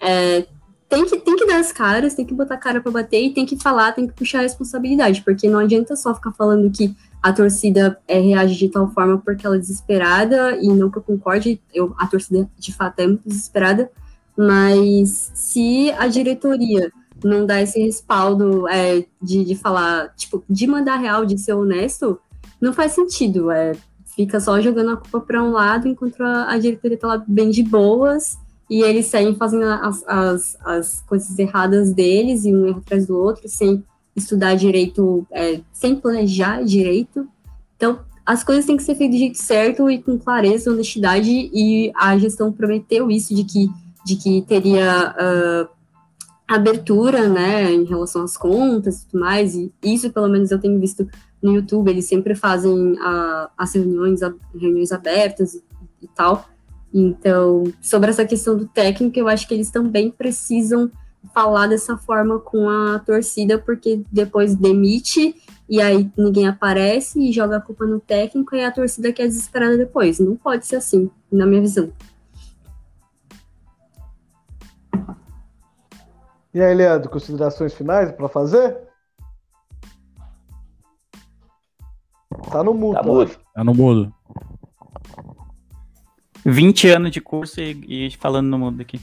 É, tem que, tem que dar as caras, tem que botar a cara para bater e tem que falar, tem que puxar a responsabilidade, porque não adianta só ficar falando que a torcida é, reage de tal forma porque ela é desesperada, e não que eu concorde, eu, a torcida de fato é muito desesperada, mas se a diretoria não dá esse respaldo é, de, de falar, tipo, de mandar real, de ser honesto, não faz sentido. É, fica só jogando a culpa para um lado, enquanto a, a diretoria tá lá bem de boas, e eles seguem fazendo as, as, as coisas erradas deles, e um erro atrás do outro, sem estudar direito, é, sem planejar direito. Então, as coisas têm que ser feitas do jeito certo e com clareza, honestidade, e a gestão prometeu isso, de que, de que teria uh, abertura, né, em relação às contas e tudo mais, e isso, pelo menos, eu tenho visto no YouTube, eles sempre fazem uh, as reuniões, reuniões abertas e, e tal, então, sobre essa questão do técnico, eu acho que eles também precisam falar dessa forma com a torcida, porque depois demite e aí ninguém aparece e joga a culpa no técnico e a torcida quer desesperada depois. Não pode ser assim, na minha visão. E aí, Leandro, considerações finais para fazer? Tá no mudo. Tá, mudo. tá no mudo. 20 anos de curso e, e falando no mundo aqui.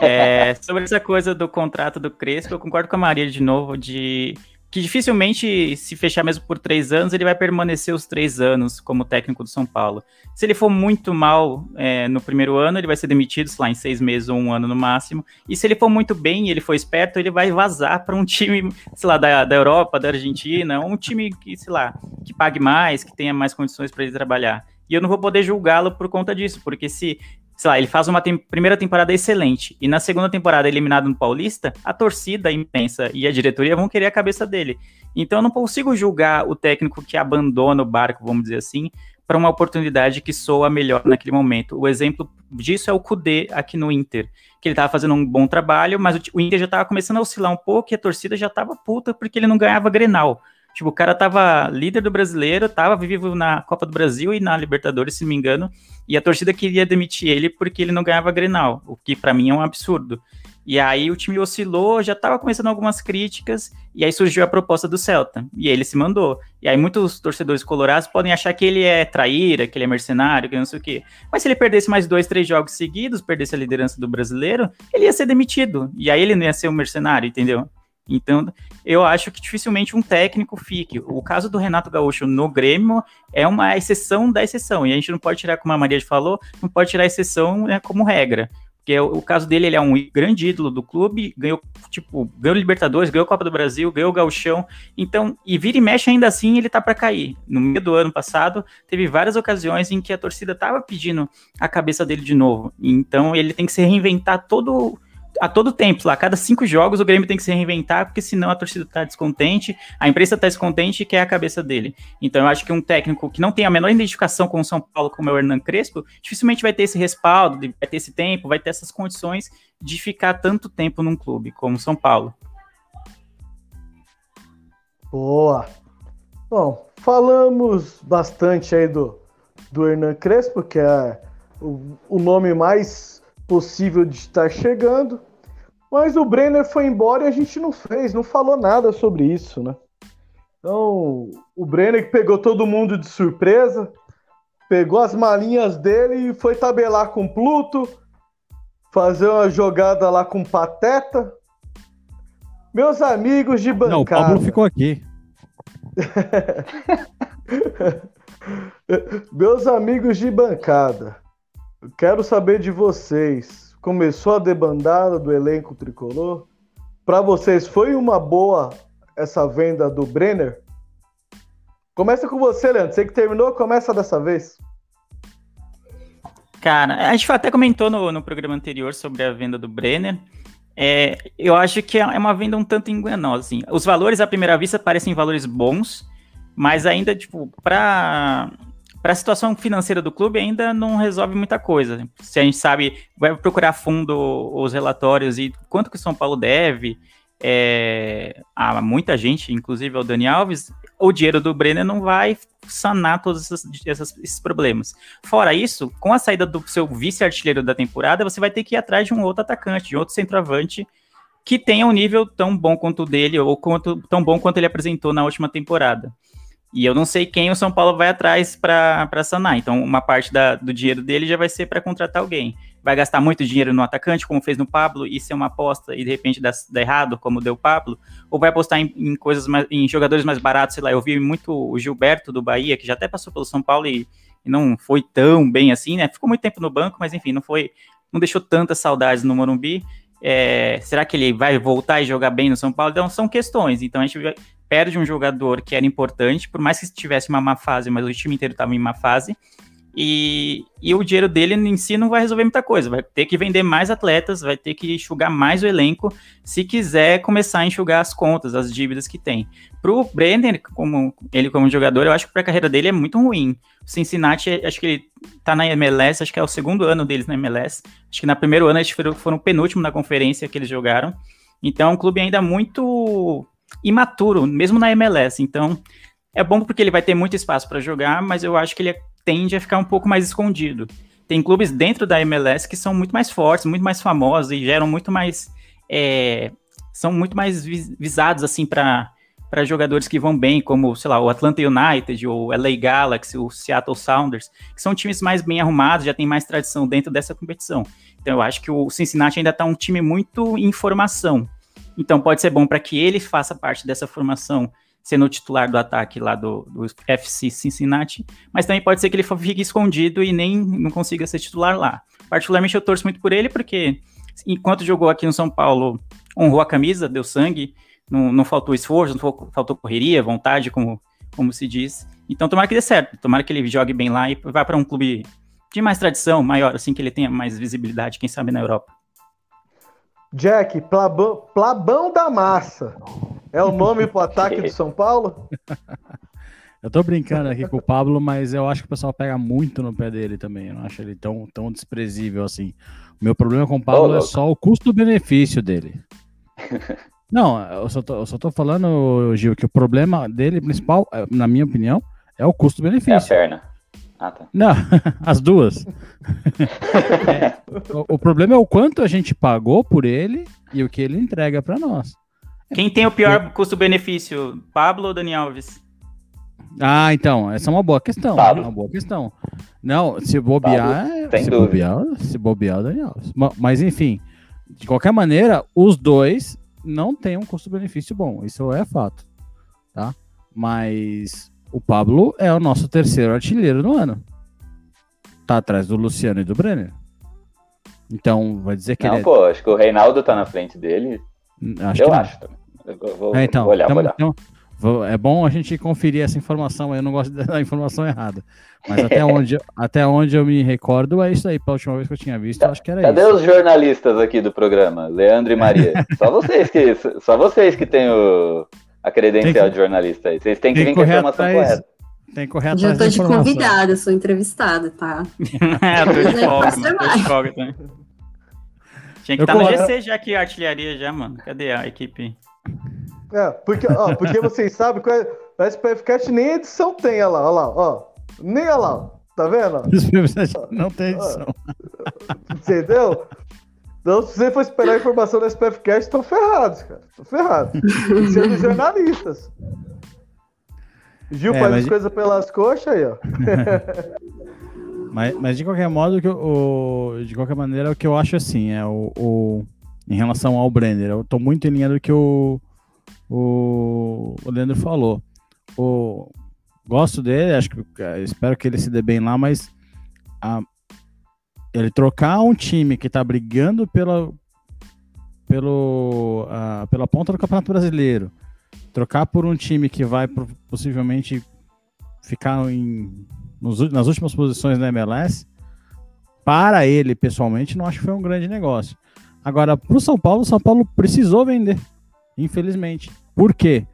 É, sobre essa coisa do contrato do Crespo, eu concordo com a Maria de novo, de que dificilmente, se fechar mesmo por três anos, ele vai permanecer os três anos como técnico do São Paulo. Se ele for muito mal é, no primeiro ano, ele vai ser demitido, sei lá, em seis meses ou um ano no máximo. E se ele for muito bem e ele for esperto, ele vai vazar para um time, sei lá, da, da Europa, da Argentina, um time que, sei lá, que pague mais, que tenha mais condições para ele trabalhar. E eu não vou poder julgá-lo por conta disso, porque se sei lá, ele faz uma tem primeira temporada excelente e na segunda temporada eliminado no Paulista, a torcida imensa e a diretoria vão querer a cabeça dele. Então eu não consigo julgar o técnico que abandona o barco, vamos dizer assim, para uma oportunidade que soa melhor naquele momento. O exemplo disso é o Kudê aqui no Inter, que ele estava fazendo um bom trabalho, mas o Inter já estava começando a oscilar um pouco e a torcida já estava puta porque ele não ganhava Grenal. Tipo, o cara tava líder do brasileiro, tava vivo na Copa do Brasil e na Libertadores, se não me engano, e a torcida queria demitir ele porque ele não ganhava Grenal, o que para mim é um absurdo. E aí o time oscilou, já tava começando algumas críticas, e aí surgiu a proposta do Celta, e ele se mandou. E aí muitos torcedores colorados podem achar que ele é traíra, que ele é mercenário, que não sei o quê. Mas se ele perdesse mais dois, três jogos seguidos, perdesse a liderança do brasileiro, ele ia ser demitido. E aí ele não ia ser um mercenário, entendeu? Então, eu acho que dificilmente um técnico fique. O caso do Renato Gaúcho no Grêmio é uma exceção da exceção. E a gente não pode tirar, como a Maria falou, não pode tirar exceção né, como regra. Porque o, o, caso dele, ele é um grande ídolo do clube, ganhou, tipo, ganhou Libertadores, ganhou Copa do Brasil, ganhou o Gauchão. Então, e vira e mexe ainda assim, ele tá para cair. No meio do ano passado, teve várias ocasiões em que a torcida tava pedindo a cabeça dele de novo. Então, ele tem que se reinventar todo a todo tempo, lá, a cada cinco jogos o Grêmio tem que se reinventar, porque senão a torcida tá descontente, a imprensa tá descontente e quer a cabeça dele. Então eu acho que um técnico que não tem a menor identificação com o São Paulo, como é o Hernan Crespo, dificilmente vai ter esse respaldo, vai ter esse tempo, vai ter essas condições de ficar tanto tempo num clube como o São Paulo. Boa. Bom, falamos bastante aí do, do Hernan Crespo, que é o, o nome mais possível de estar chegando. Mas o Brenner foi embora e a gente não fez, não falou nada sobre isso, né? Então, o Brenner que pegou todo mundo de surpresa, pegou as malinhas dele e foi tabelar com Pluto, fazer uma jogada lá com Pateta. Meus amigos de bancada. Não, o Pablo ficou aqui. Meus amigos de bancada. quero saber de vocês. Começou a debandada do elenco tricolor? Para vocês, foi uma boa essa venda do Brenner? Começa com você, Leandro. Você que terminou, começa dessa vez. Cara, a gente até comentou no, no programa anterior sobre a venda do Brenner. É, eu acho que é uma venda um tanto enganosa. Assim. Os valores à primeira vista parecem valores bons, mas ainda, tipo, para para a situação financeira do clube ainda não resolve muita coisa. Se a gente sabe, vai procurar fundo os relatórios e quanto que o São Paulo deve é, a muita gente, inclusive ao Dani Alves, o dinheiro do Brenner não vai sanar todos esses, esses, problemas. Fora isso, com a saída do seu vice-artilheiro da temporada, você vai ter que ir atrás de um outro atacante, de outro centroavante que tenha um nível tão bom quanto o dele, ou quanto, tão bom quanto ele apresentou na última temporada. E eu não sei quem o São Paulo vai atrás para sanar. Então, uma parte da, do dinheiro dele já vai ser para contratar alguém. Vai gastar muito dinheiro no atacante, como fez no Pablo, e ser uma aposta e de repente dá, dá errado, como deu o Pablo, ou vai apostar em, em, coisas mais, em jogadores mais baratos, sei lá. Eu vi muito o Gilberto do Bahia, que já até passou pelo São Paulo e, e não foi tão bem assim, né? Ficou muito tempo no banco, mas enfim, não foi, não deixou tantas saudades no Morumbi. É, será que ele vai voltar e jogar bem no São Paulo? Então são questões. Então a gente perde um jogador que era importante, por mais que tivesse uma má fase, mas o time inteiro estava em má fase. E, e o dinheiro dele em si não vai resolver muita coisa. Vai ter que vender mais atletas, vai ter que enxugar mais o elenco se quiser começar a enxugar as contas, as dívidas que tem. Para o Brenner, como ele como jogador, eu acho que para a carreira dele é muito ruim. O Cincinnati, acho que ele tá na MLS, acho que é o segundo ano deles na MLS. Acho que no primeiro ano eles foram, foram penúltimo na conferência que eles jogaram. Então é um clube ainda muito imaturo, mesmo na MLS. Então, é bom porque ele vai ter muito espaço para jogar, mas eu acho que ele tende a ficar um pouco mais escondido. Tem clubes dentro da MLS que são muito mais fortes, muito mais famosos e geram muito mais. É, são muito mais visados assim para para jogadores que vão bem, como, sei lá, o Atlanta United, o LA Galaxy, o Seattle Sounders, que são times mais bem arrumados, já tem mais tradição dentro dessa competição. Então eu acho que o Cincinnati ainda está um time muito em formação. Então pode ser bom para que ele faça parte dessa formação, sendo o titular do ataque lá do, do FC Cincinnati, mas também pode ser que ele fique escondido e nem não consiga ser titular lá. Particularmente eu torço muito por ele, porque enquanto jogou aqui no São Paulo, honrou a camisa, deu sangue, não, não faltou esforço, não faltou correria, vontade, como, como se diz. Então tomara que dê certo, tomara que ele jogue bem lá e vá para um clube de mais tradição, maior, assim que ele tenha mais visibilidade, quem sabe na Europa. Jack, Plabão, Plabão da Massa. É o nome pro ataque do São Paulo? Eu tô brincando aqui com o Pablo, mas eu acho que o pessoal pega muito no pé dele também. Eu não acho ele tão, tão desprezível assim. O meu problema com o Pablo oh, é só o custo-benefício dele. Não, eu só, tô, eu só tô falando, Gil, que o problema dele principal, na minha opinião, é o custo-benefício. É a perna. Ah, tá. Não, as duas. é, o, o, problema é o quanto a gente pagou por ele e o que ele entrega para nós. Quem tem o pior custo-benefício, Pablo ou Dani Alves? Ah, então, essa é uma boa questão. Pablo. Uma boa questão. Não, se bobear, Pablo, se, bobear se bobear, o Dani Alves. Mas enfim, de qualquer maneira, os dois não têm um custo-benefício bom. Isso é fato, tá? Mas o Pablo é o nosso terceiro artilheiro no ano. Tá atrás do Luciano e do Brenner. Então, vai dizer que Não, ele é... pô, acho que o Reinaldo tá na frente dele. Acho eu acho. Eu vou, é, então, vou olhar, então, vou olhar. é bom a gente conferir essa informação. Eu não gosto da informação errada. Mas até onde, até onde eu me recordo, é isso aí. Pela última vez que eu tinha visto, eu acho que era Cadê isso. Cadê os jornalistas aqui do programa? Leandro e Maria. só vocês que, só vocês que têm o, a credencial que, de jornalista aí. Vocês têm que vir com a informação atrás, correta. Tem que correr atrás Já tô de convidada, sou entrevistada, tá? é, tô de folga, tô de folga também. Tinha que estar tá no GC já que artilharia já, mano. Cadê a equipe? É, porque, ó, porque vocês sabem que o SPFcast nem edição tem, olha lá, olha lá, ó. Nem olha lá, tá vendo? Não tem edição. Entendeu? Então, se você for esperar a informação do SPFcast, estão ferrados, cara. Estão ferrados. Sendo jornalistas. Gil é, faz as coisas pelas coxas aí, ó. mas, mas de qualquer modo, que o, de qualquer maneira, o que eu acho assim, é o, o em relação ao Brenner, eu tô muito em linha do que o, o, o Leandro falou. O, gosto dele, acho que espero que ele se dê bem lá, mas a, ele trocar um time que tá brigando pela, pelo, uh, pela ponta do Campeonato Brasileiro, trocar por um time que vai possivelmente ficar em, nos, nas últimas posições da MLS, para ele pessoalmente, não acho que foi um grande negócio. Agora, para o São Paulo, o São Paulo precisou vender, infelizmente. Por quê?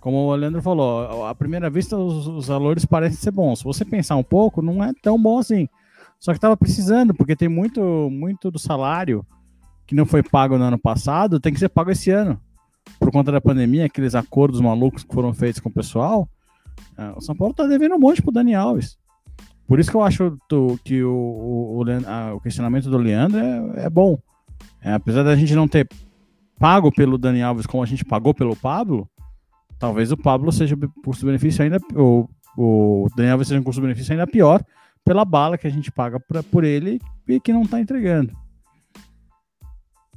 Como o Leandro falou, à primeira vista os, os valores parecem ser bons. Se você pensar um pouco, não é tão bom assim. Só que estava precisando, porque tem muito, muito do salário que não foi pago no ano passado, tem que ser pago esse ano. Por conta da pandemia, aqueles acordos malucos que foram feitos com o pessoal, é, o São Paulo está devendo um monte pro Dani Alves. Por isso que eu acho que o, o, o, o questionamento do Leandro é, é bom. É, apesar da gente não ter pago pelo Dani Alves como a gente pagou pelo Pablo, talvez o Pablo seja custo-benefício ainda. O, o Dani Alves seja um custo-benefício ainda pior pela bala que a gente paga pra, por ele e que não está entregando.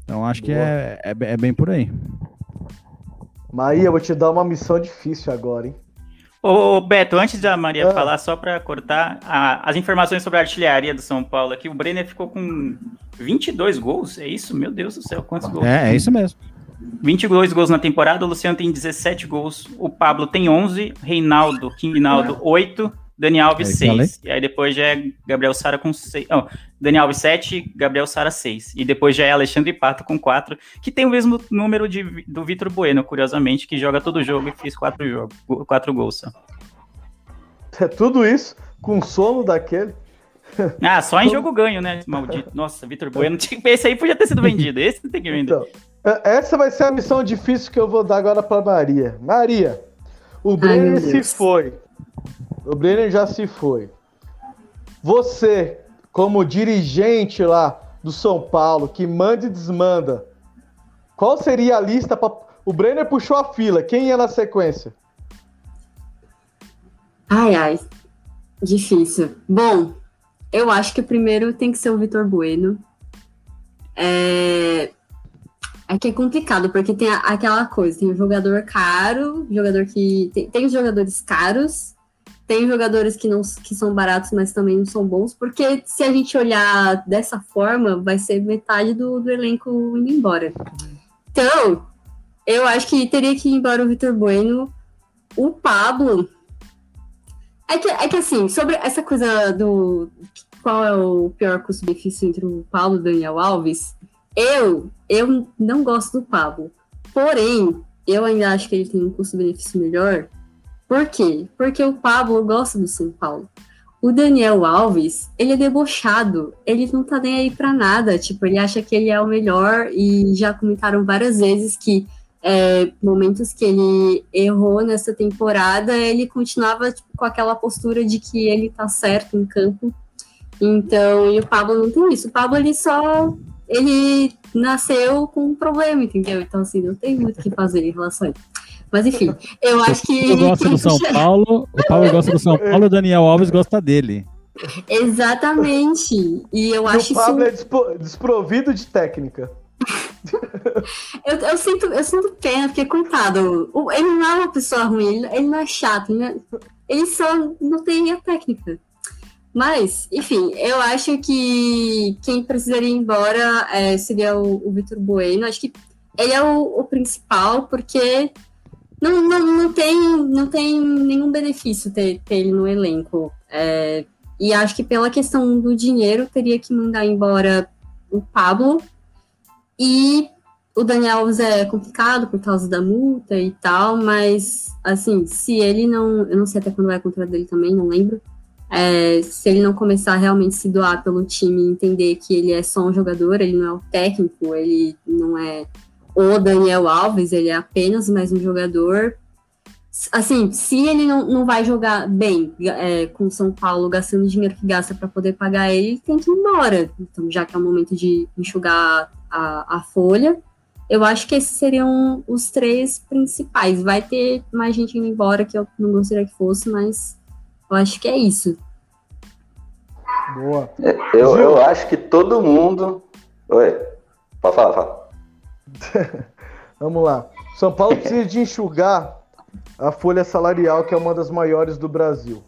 Então acho Boa. que é, é, é, bem por aí. Maria, eu vou te dar uma missão difícil agora, hein? Ô, Beto, antes da Maria ah. falar, só para cortar, a, as informações sobre a artilharia do São Paulo aqui, o Brenner ficou com 22 gols, é isso? Meu Deus do céu, quantos gols? É, é isso mesmo. 22 gols na temporada, o Luciano tem 17 gols, o Pablo tem 11, Reinaldo, Kingnaldo, 8, Dani Alves, 6. E aí depois já é Gabriel Sara com 6. Oh, Dani Alves, 7, Gabriel Sara, 6. E depois já é Alexandre Pato com 4, que tem o mesmo número de, do Vitor Bueno, curiosamente, que joga todo jogo e fez 4 jogos, 4 gols só. É tudo isso com sono daquele. Ah, só em jogo ganho, né? Maldito. Nossa, Vitor Bueno. Esse aí podia ter sido vendido. Esse tem que vender. Então, é, essa vai ser a missão difícil que eu vou dar agora para Maria. Maria, o Brenner se foi. O Brenner já se foi. Você, como dirigente lá do São Paulo, que manda e desmanda, qual seria a lista para. O Brenner puxou a fila, quem ia na sequência? Ai, ai. Difícil. Bom, eu acho que o primeiro tem que ser o Vitor Bueno. É... é que é complicado, porque tem aquela coisa, tem o jogador caro, jogador que. Tem, tem os jogadores caros tem jogadores que, não, que são baratos, mas também não são bons, porque se a gente olhar dessa forma, vai ser metade do, do elenco indo embora. Então, eu acho que teria que ir embora o Vitor Bueno. O Pablo. É que, é que assim, sobre essa coisa do. Qual é o pior custo-benefício entre o Pablo e o Daniel Alves? Eu, eu não gosto do Pablo. Porém, eu ainda acho que ele tem um custo-benefício melhor por quê? Porque o Pablo gosta do São Paulo. O Daniel Alves, ele é debochado, ele não tá nem aí pra nada, tipo, ele acha que ele é o melhor e já comentaram várias vezes que é, momentos que ele errou nessa temporada, ele continuava tipo, com aquela postura de que ele tá certo em campo. Então, e o Pablo não tem isso. O Pablo, ele só. Ele nasceu com um problema, entendeu? Então, assim, não tem muito o que fazer em relação a isso. Mas enfim, eu acho que. O gosta do São Paulo, o Paulo gosta do São Paulo, o Daniel Alves gosta dele. Exatamente. E eu acho o Pablo isso. é desprovido de técnica. eu, eu, sinto, eu sinto pena, porque, coitado, ele não é uma pessoa ruim, ele, ele não é chato, ele, é, ele só não tem a técnica. Mas, enfim, eu acho que quem precisaria ir embora é, seria o, o Vitor Bueno. Acho que ele é o, o principal, porque não, não, não, tem, não tem nenhum benefício ter, ter ele no elenco. É, e acho que pela questão do dinheiro, teria que mandar embora o Pablo. E o Daniel Alves é complicado por causa da multa e tal, mas, assim, se ele não. Eu não sei até quando vai a contrato dele também, não lembro. É, se ele não começar a realmente se doar pelo time entender que ele é só um jogador, ele não é o técnico, ele não é o Daniel Alves, ele é apenas mais um jogador. Assim, se ele não, não vai jogar bem é, com São Paulo, gastando o dinheiro que gasta para poder pagar ele, ele tem que ir embora. Então, já que é o momento de enxugar a, a folha, eu acho que esses seriam os três principais. Vai ter mais gente indo embora que eu não gostaria que fosse, mas eu acho que é isso. Boa. Eu, eu acho que todo mundo. Oi, pode falar, fala. Vamos lá. São Paulo precisa de enxugar a folha salarial, que é uma das maiores do Brasil.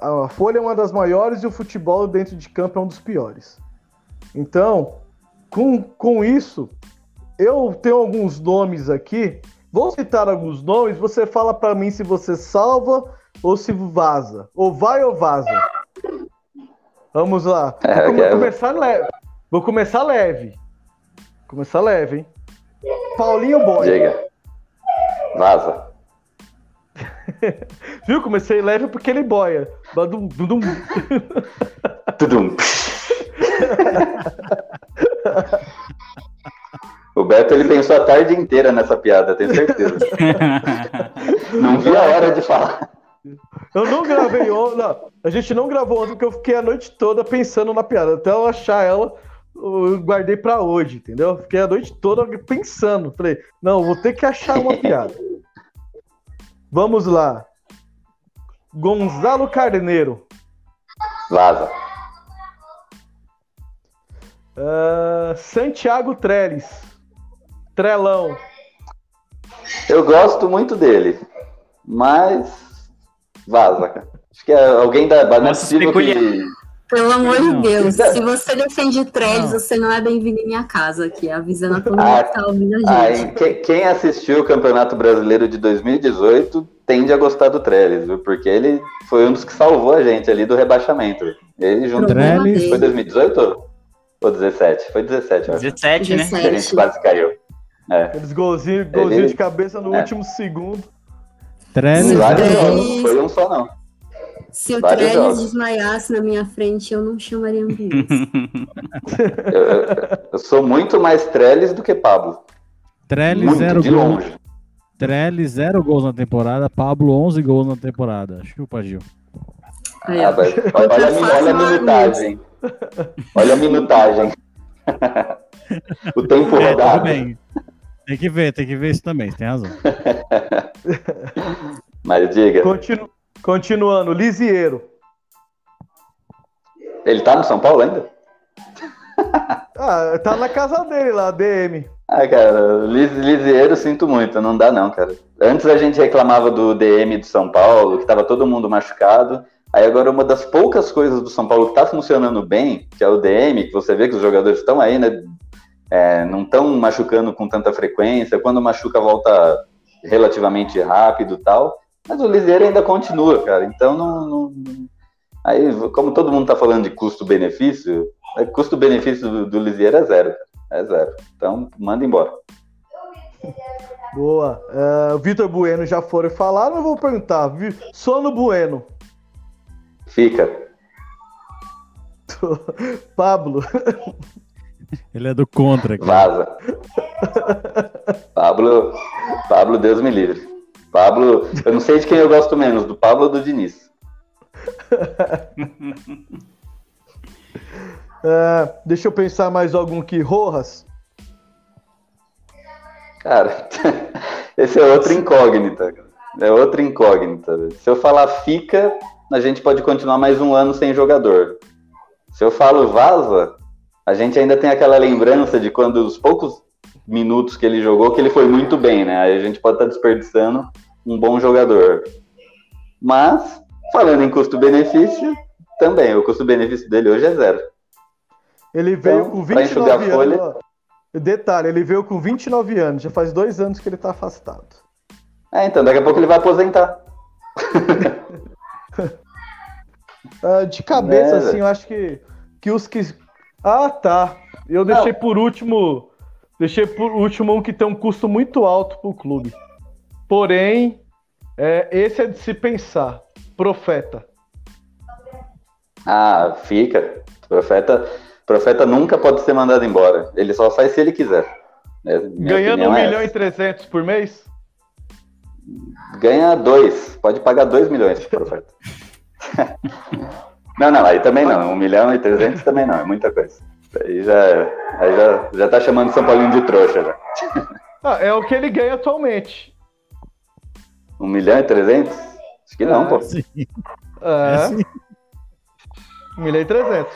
A folha é uma das maiores e o futebol dentro de campo é um dos piores. Então, com, com isso, eu tenho alguns nomes aqui. Vou citar alguns nomes. Você fala para mim se você salva ou se vaza. Ou vai ou vaza. Vamos lá. É, Vou começar leve. Vou começar leve. Começar leve, hein? Paulinho Boy. Diga. Vaza. Viu? Comecei leve porque ele boia. Badum, dudum. Tudum. O Beto ele pensou a tarde inteira nessa piada, tenho certeza. Não vi a hora de falar. Eu não gravei ontem. A gente não gravou ontem porque eu fiquei a noite toda pensando na piada. Até eu achar ela, eu guardei pra hoje, entendeu? Fiquei a noite toda pensando. Falei, não, vou ter que achar uma piada. Vamos lá. Gonzalo Carneiro. Vaza. Ah, Santiago Trellis. Trelão. Eu gosto muito dele, mas vaza, cara. Acho que é alguém da não é possível peculiar. que Pelo amor de. Deus, se você defende Trellis, Não. você não é bem-vindo em minha casa aqui, avisando a todo mundo Ah, que tá ouvindo a gente. e que- quem assistiu o Campeonato Brasileiro de 2018 tende a gostar do Trellis, viu? Porque ele foi um dos que salvou a gente ali do rebaixamento. Ele junto Problema dele. Foi 2018 ou 17? Foi 17, eu acho. 17, né? Que a gente quase caiu. É. Aqueles golzinhos golzinho Ele- de cabeça no É. último segundo. Trellis, foi um só não. Se o Trellis jogos. desmaiasse na minha frente, eu não chamaria ambulância. Eu, eu- sou muito mais Trellis do que Pablo. Trellis Muito, zero de gols. longe. Trellis, zero gols na temporada. Pablo, 11 gols na temporada. Chupa, Gil. Aí, Ah, mas olha, olha a mi- olha a minutagem. Olha a minutagem. o tempo É, rodado. bem. Tem que ver, tem que ver isso também, você tem razão. Mas diga, Continu- Continuando, Lisieiro. ele tá no São Paulo ainda? Ah, tá na casa dele lá, DM. Ah, cara, Lis, Lisieiro, sinto muito, não dá não, cara. Antes a gente reclamava do DM do São Paulo, que tava todo mundo machucado. Aí agora uma das poucas coisas do São Paulo que tá funcionando bem, que é o DM, que você vê que os jogadores estão aí, né? É, não estão machucando com tanta frequência. Quando machuca, volta relativamente rápido e tal. Mas o Lisieiro ainda continua, cara. Então não. não- Aí, como todo mundo tá falando de custo-benefício, é, custo-benefício do, do Lisieiro é zero, cara. É zero. Então, manda embora. Boa. O Vitor Bueno já foram falar, eu vou perguntar. Sono Bueno. Fica. Pablo. Ele é do contra. cara. Vaza. Pablo, Pablo, Deus me livre. Pablo, eu não sei de quem eu gosto menos, do Pablo ou do Diniz. É, deixa eu pensar mais algum aqui. Rojas. Cara, esse é outra incógnita. É outra incógnita. Se eu falar fica, a gente pode continuar mais um ano sem jogador. Se eu falo vaza, a gente ainda tem aquela lembrança de quando os poucos minutos que ele jogou, que ele foi muito bem, né? Aí a gente pode estar desperdiçando um bom jogador. Mas, falando em custo-benefício, também, o custo-benefício dele hoje é zero. Ele veio Então, com pra enxugar 29 a folha- anos. ó. Detalhe, ele veio com 29 anos. Já faz dois anos que ele tá afastado. É, então, daqui a pouco ele vai aposentar. Ah, de cabeça, É, assim, eu acho que, que os que. Ah, tá. Eu Não. deixei por último. Deixei por último um que tem um custo muito alto pro clube. Porém, é, esse é de se pensar. Profeta. Ah, fica. Profeta, profeta nunca pode ser mandado embora. Ele só sai se ele quiser. É, minha Ganhando opinião 1 é milhão e essa. 300 por mês? Ganha dois. Pode pagar dois milhões pro profeta. não, não, aí também não. Um milhão e trezentos também não. É muita coisa. Aí já, aí já, já tá chamando São Paulinho de trouxa já. Ah, é o que ele ganha atualmente. Um milhão e trezentos? Acho que não, Ah, pô. Sim, é É, assim. 1 milhão e 300.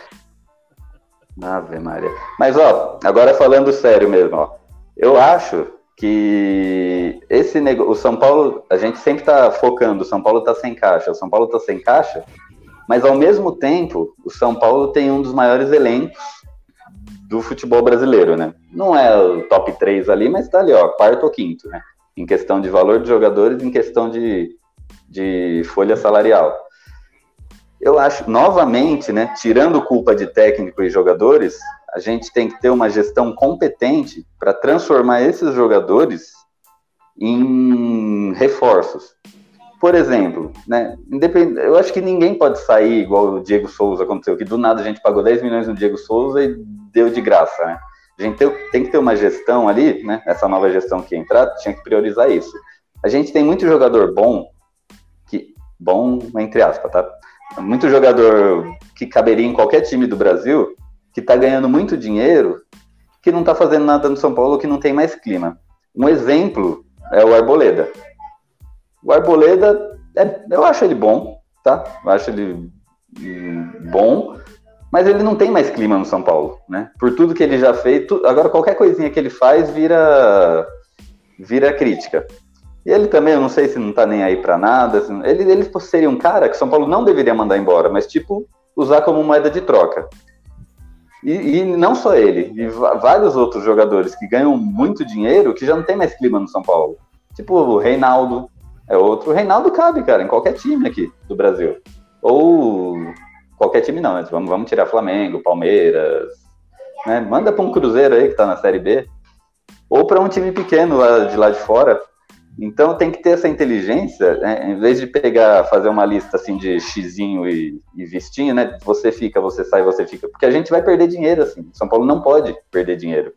Ave Maria. Mas, ó, agora falando sério mesmo, ó. Eu acho que esse negócio. O São Paulo, a gente sempre tá focando, o São Paulo tá sem caixa, o São Paulo tá sem caixa, mas ao mesmo tempo, o São Paulo tem um dos maiores elencos do futebol brasileiro, né? Não é o top 3 ali, mas tá ali, ó, quarto ou quinto, né? Em questão de valor de jogadores, em questão de, de folha salarial. Eu acho, novamente, né, tirando culpa de técnico e jogadores, a gente tem que ter uma gestão competente para transformar esses jogadores em reforços. Por exemplo, né, independ... eu acho que ninguém pode sair igual o Diego Souza aconteceu, que do nada a gente pagou 10 milhões no Diego Souza e deu de graça, né? A gente tem, que ter uma gestão ali, né? Essa nova gestão que entrar, tinha que priorizar isso. A gente tem muito jogador bom, que bom entre aspas, tá? Muito jogador que caberia em qualquer time do Brasil, que tá ganhando muito dinheiro, que não tá fazendo nada no São Paulo, que não tem mais clima. Um exemplo é o Arboleda. O Arboleda, é, eu acho ele bom, tá? Eu acho ele hum, bom, mas ele não tem mais clima no São Paulo, né? Por tudo que ele já fez, tu, agora qualquer coisinha que ele faz vira vira crítica. E ele também, eu não sei se não tá nem aí para nada, assim, ele, ele seria um cara que São Paulo não deveria mandar embora, mas tipo, usar como moeda de troca. E, e, não só ele, e vários outros jogadores que ganham muito dinheiro que já não tem mais clima no São Paulo. Tipo o Reinaldo, é outro. Reinaldo cabe, cara, em qualquer time aqui do Brasil. Ou qualquer time não, né? vamos, vamos tirar Flamengo, Palmeiras, né? Manda para um Cruzeiro aí que tá na Série B. Ou para um time pequeno lá de lá de fora. Então tem que ter essa inteligência, né? em vez de pegar, fazer uma lista assim de xizinho e, e vistinho, né? Você fica, você sai, você fica. Porque a gente vai perder dinheiro, assim. São Paulo não pode perder dinheiro.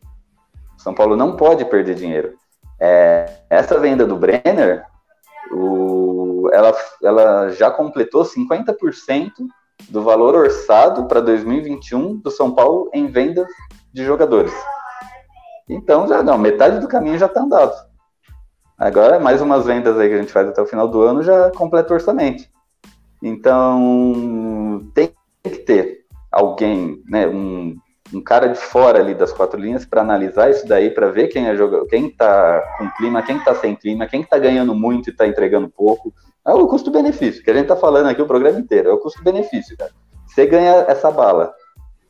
São Paulo não pode perder dinheiro. É, essa venda do Brenner, o, ela, ela já completou 50% do valor orçado para 2021 do São Paulo em vendas de jogadores. Então, já não, metade do caminho já está andado. Agora, mais umas vendas aí que a gente faz até o final do ano já completa o orçamento. Então, tem que ter alguém, né, um, um cara de fora ali das quatro linhas para analisar isso daí, para ver quem é jogador, quem está com clima, quem está sem clima, quem está ganhando muito e está entregando pouco. É o custo-benefício, que a gente está falando aqui o programa inteiro, é o custo-benefício, cara. Você ganha essa bala,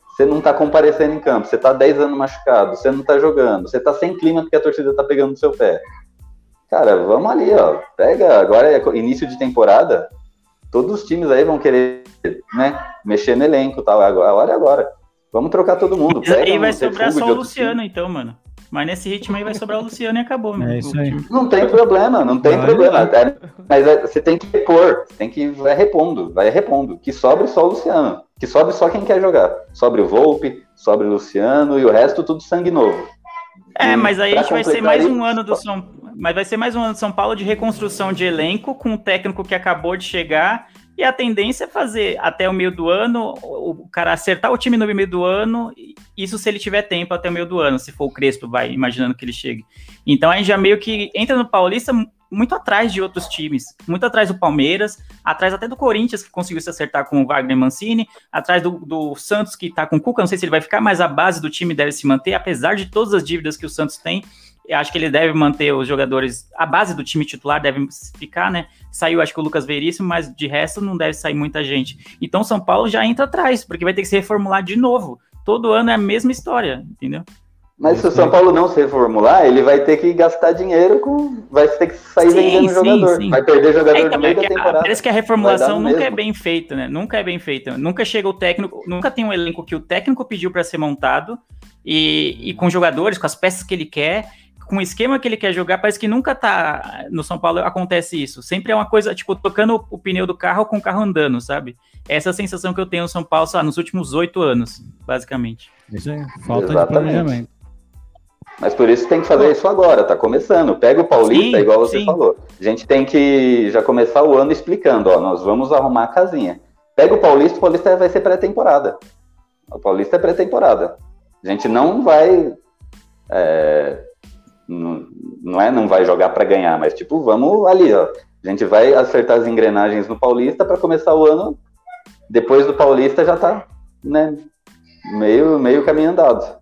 você não está comparecendo em campo, você está 10 anos machucado, você não está jogando, você está sem clima porque a torcida está pegando no seu pé. Cara, vamos ali, ó. Pega, agora é início de temporada, todos os times aí vão querer, né, mexer no elenco, tal. Agora, olha agora. Vamos trocar todo mundo. E aí vai sobrar só o Luciano, time. então, mano. Mas nesse ritmo aí vai sobrar o Luciano e acabou, né? É isso aí. Não tem problema, não tem vai, problema. Vai. Mas é, você tem que repor, tem que vai repondo, vai repondo. Que sobre só o Luciano. Que sobre só quem quer jogar. Sobre o Volpe, sobre o Luciano e o resto tudo sangue novo. É, e mas aí a gente vai ser mais um ano do São mas vai ser mais um ano de São Paulo de reconstrução de elenco com um técnico que acabou de chegar. E a tendência é fazer até o meio do ano, o cara acertar o time no meio do ano, isso se ele tiver tempo até o meio do ano, se for o Crespo, vai, imaginando que ele chegue. Então a gente já meio que entra no Paulista muito atrás de outros times, muito atrás do Palmeiras, atrás até do Corinthians, que conseguiu se acertar com o Wagner Mancini, atrás do, do Santos, que tá com o Cuca, não sei se ele vai ficar, mas a base do time deve se manter, apesar de todas as dívidas que o Santos tem. Eu acho que ele deve manter os jogadores, a base do time titular deve ficar, né? Saiu, acho que o Lucas Veríssimo, mas de resto não deve sair muita gente. Então São Paulo já entra atrás, porque vai ter que se reformular de novo. Todo ano é a mesma história, entendeu? Mas se o São Paulo não se reformular, ele vai ter que gastar dinheiro com. Vai ter que sair sim, vendendo sim, jogador. Sim. Vai perder jogador é, então, no meio é da temporada. Parece que a reformulação nunca mesmo. é bem feita, né? Nunca é bem feita. Nunca chega o técnico, nunca tem um elenco que o técnico pediu para ser montado e, e com jogadores, com as peças que ele quer com o esquema que ele quer jogar, parece que nunca tá. No São Paulo acontece isso. Sempre é uma coisa, tipo, tocando o pneu do carro com o carro andando, sabe? Essa é a sensação que eu tenho no São Paulo, sabe, nos últimos oito anos, basicamente. Isso aí, falta Exatamente. de planejamento. Mas por isso tem que fazer isso agora, tá começando. Pega o Paulista, sim, igual você sim. falou. A gente tem que já começar o ano explicando, ó, nós vamos arrumar a casinha. Pega o Paulista, o Paulista vai ser pré-temporada. O Paulista é pré-temporada. A gente não vai é, não, não é não vai jogar para ganhar, mas tipo, vamos ali, ó. A gente vai acertar as engrenagens no Paulista para começar o ano. Depois do Paulista já tá, né, meio meio caminho andado.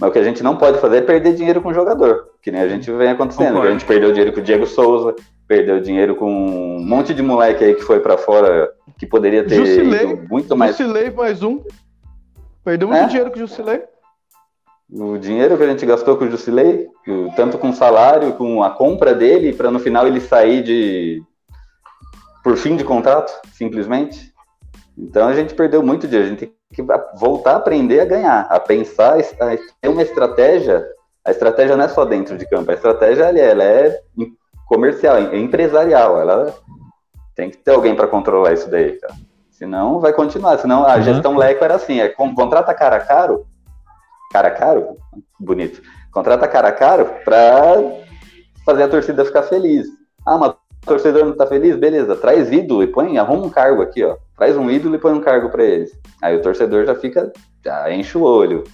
Mas o que a gente não pode fazer é perder dinheiro com o jogador, que nem a gente vem acontecendo. A gente perdeu dinheiro com o Diego Souza, perdeu dinheiro com um monte de moleque aí que foi para fora, que poderia ter Jusilei, muito mais. Jusilei mais um. Perdeu muito é? dinheiro com o Jusilei. O dinheiro que a gente gastou com o Jusilei, tanto com o salário, com a compra dele, para no final ele sair de por fim de contrato, simplesmente. Então a gente perdeu muito dinheiro. A gente tem que voltar a aprender a ganhar, a pensar, a ter uma estratégia. A estratégia não é só dentro de campo, a estratégia ela é comercial, é empresarial. Ela tem que ter alguém para controlar isso daí, cara. Senão vai continuar. Senão a uhum. gestão Leco era assim: é contrata cara caro, cara caro, bonito. Contrata cara caro para fazer a torcida ficar feliz. Ah, mas o torcedor não tá feliz? Beleza, traz ídolo e põe, arruma um cargo aqui, ó. Traz um ídolo e põe um cargo para eles. Aí o torcedor já fica, já enche o olho,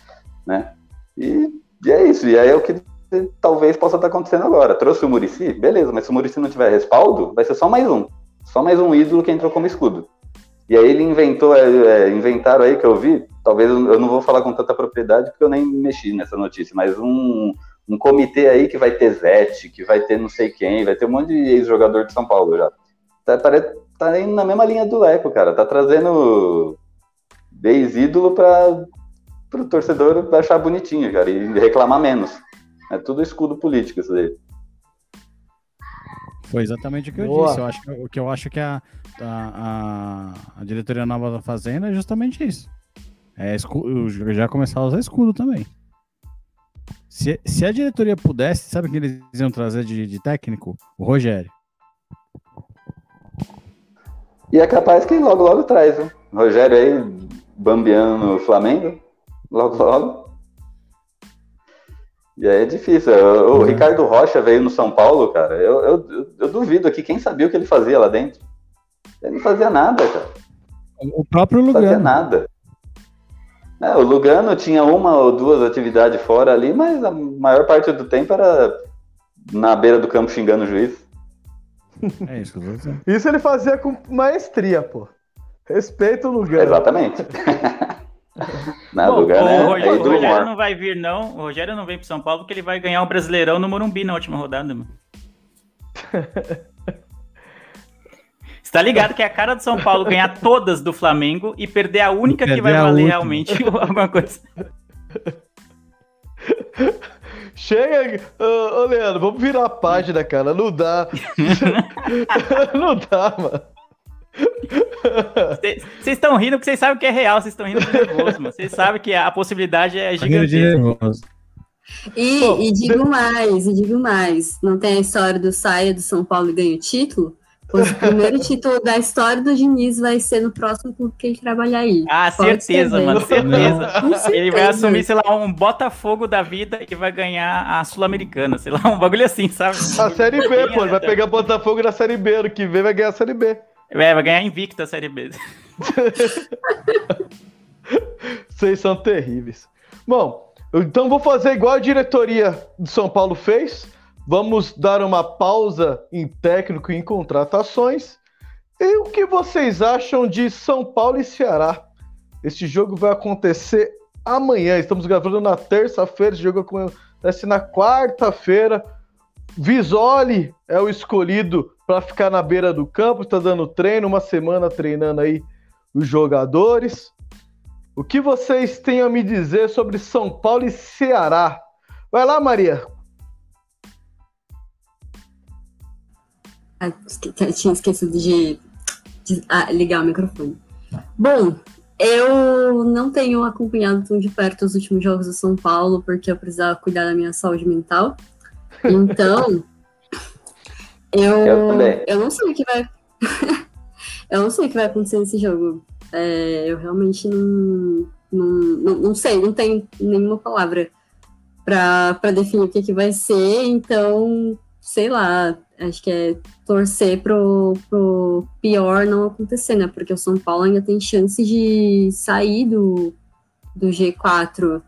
né? E, e é isso. E aí é o que talvez possa estar acontecendo agora. Trouxe o Murici, beleza, mas se o Murici não tiver respaldo, vai ser só mais um. Só mais um ídolo que entrou como escudo. E aí ele inventou, é, é, inventaram aí que eu vi, talvez eu não vou falar com tanta propriedade porque eu nem mexi nessa notícia, mas um, um comitê aí que vai ter Zete, que vai ter não sei quem, vai ter um monte de ex-jogador de São Paulo já. Tá, tá indo na mesma linha do Leco, cara. Tá trazendo ex-ídolo para o torcedor achar bonitinho, cara, e reclamar menos. É tudo escudo político isso daí. Foi exatamente o que eu Boa. disse. Eu acho que, o que eu acho que a, a, a, a diretoria nova da Fazenda é justamente isso. É escudo, já começar a usar escudo também. Se, se a diretoria pudesse, sabe o que eles iam trazer de, de técnico? O Rogério. E é capaz que logo, logo traz, né? Rogério aí, bambeando no Flamengo, logo, logo. E aí é difícil. O, o uhum. Ricardo Rocha veio no São Paulo, cara. Eu, eu, eu, duvido aqui quem sabia o que ele fazia lá dentro. Ele não fazia nada, cara. O próprio Lugano. Não fazia nada. É, o Lugano tinha uma ou duas atividades fora ali, mas a maior parte do tempo era na beira do campo xingando o juiz. É isso, isso ele fazia com maestria, pô. Respeita o Lugano. Exatamente. Na Bom, lugar, né? o Rogério, o Rogério não vai vir, não. O Rogério não vem pro São Paulo porque ele vai ganhar o Brasileirão no Morumbi na última rodada, mano. Você tá ligado que é a cara do São Paulo ganhar todas do Flamengo e perder a única que vai valer realmente alguma coisa. Chega, ô, ô Leandro, vamos virar a página, cara. Não dá. não dá, mano. Vocês estão rindo porque vocês sabem que é real, vocês estão rindo de nervoso, mano. Vocês sabem que a possibilidade é gigantesca. E, Pô, e digo de... mais, e digo mais, não tem a história do saia do São Paulo e ganha o título? O primeiro título da história do Diniz vai ser no próximo clube que ele trabalhar aí. Ah, Pode certeza, mano, certeza. certeza. Ele vai assumir, sei lá, um Botafogo da vida e vai ganhar a Sul-Americana, sei lá, um bagulho assim, sabe? A Série B, pô, ele vai pegar Botafogo na Série B, ano que vem vai ganhar a Série B. É, vai ganhar invicta a Série B. Vocês são terríveis. Bom, então vou fazer igual a diretoria de São Paulo fez. Vamos dar uma pausa em técnico e em contratações. E o que vocês acham de São Paulo e Ceará? Este jogo vai acontecer amanhã. Estamos gravando na terça-feira. Esse jogo acontece na quarta-feira. Visoli é o escolhido para ficar na beira do campo, está dando treino, uma semana treinando aí os jogadores. O que vocês têm a me dizer sobre São Paulo e Ceará? Vai lá, Maria. Ah, tinha esquecido de, de ah, ligar o microfone. Bom, eu não tenho acompanhado tão de perto os últimos jogos do São Paulo, porque eu precisava cuidar da minha saúde mental. Então, eu, eu, eu não sei o que vai. eu não sei o que vai acontecer nesse jogo. É, eu realmente não, não, não, não, sei, não tenho nenhuma palavra para definir o que, que vai ser, então, sei lá, acho que é torcer pro, pro pior não acontecer, né? Porque o São Paulo ainda tem chance de sair do, do G4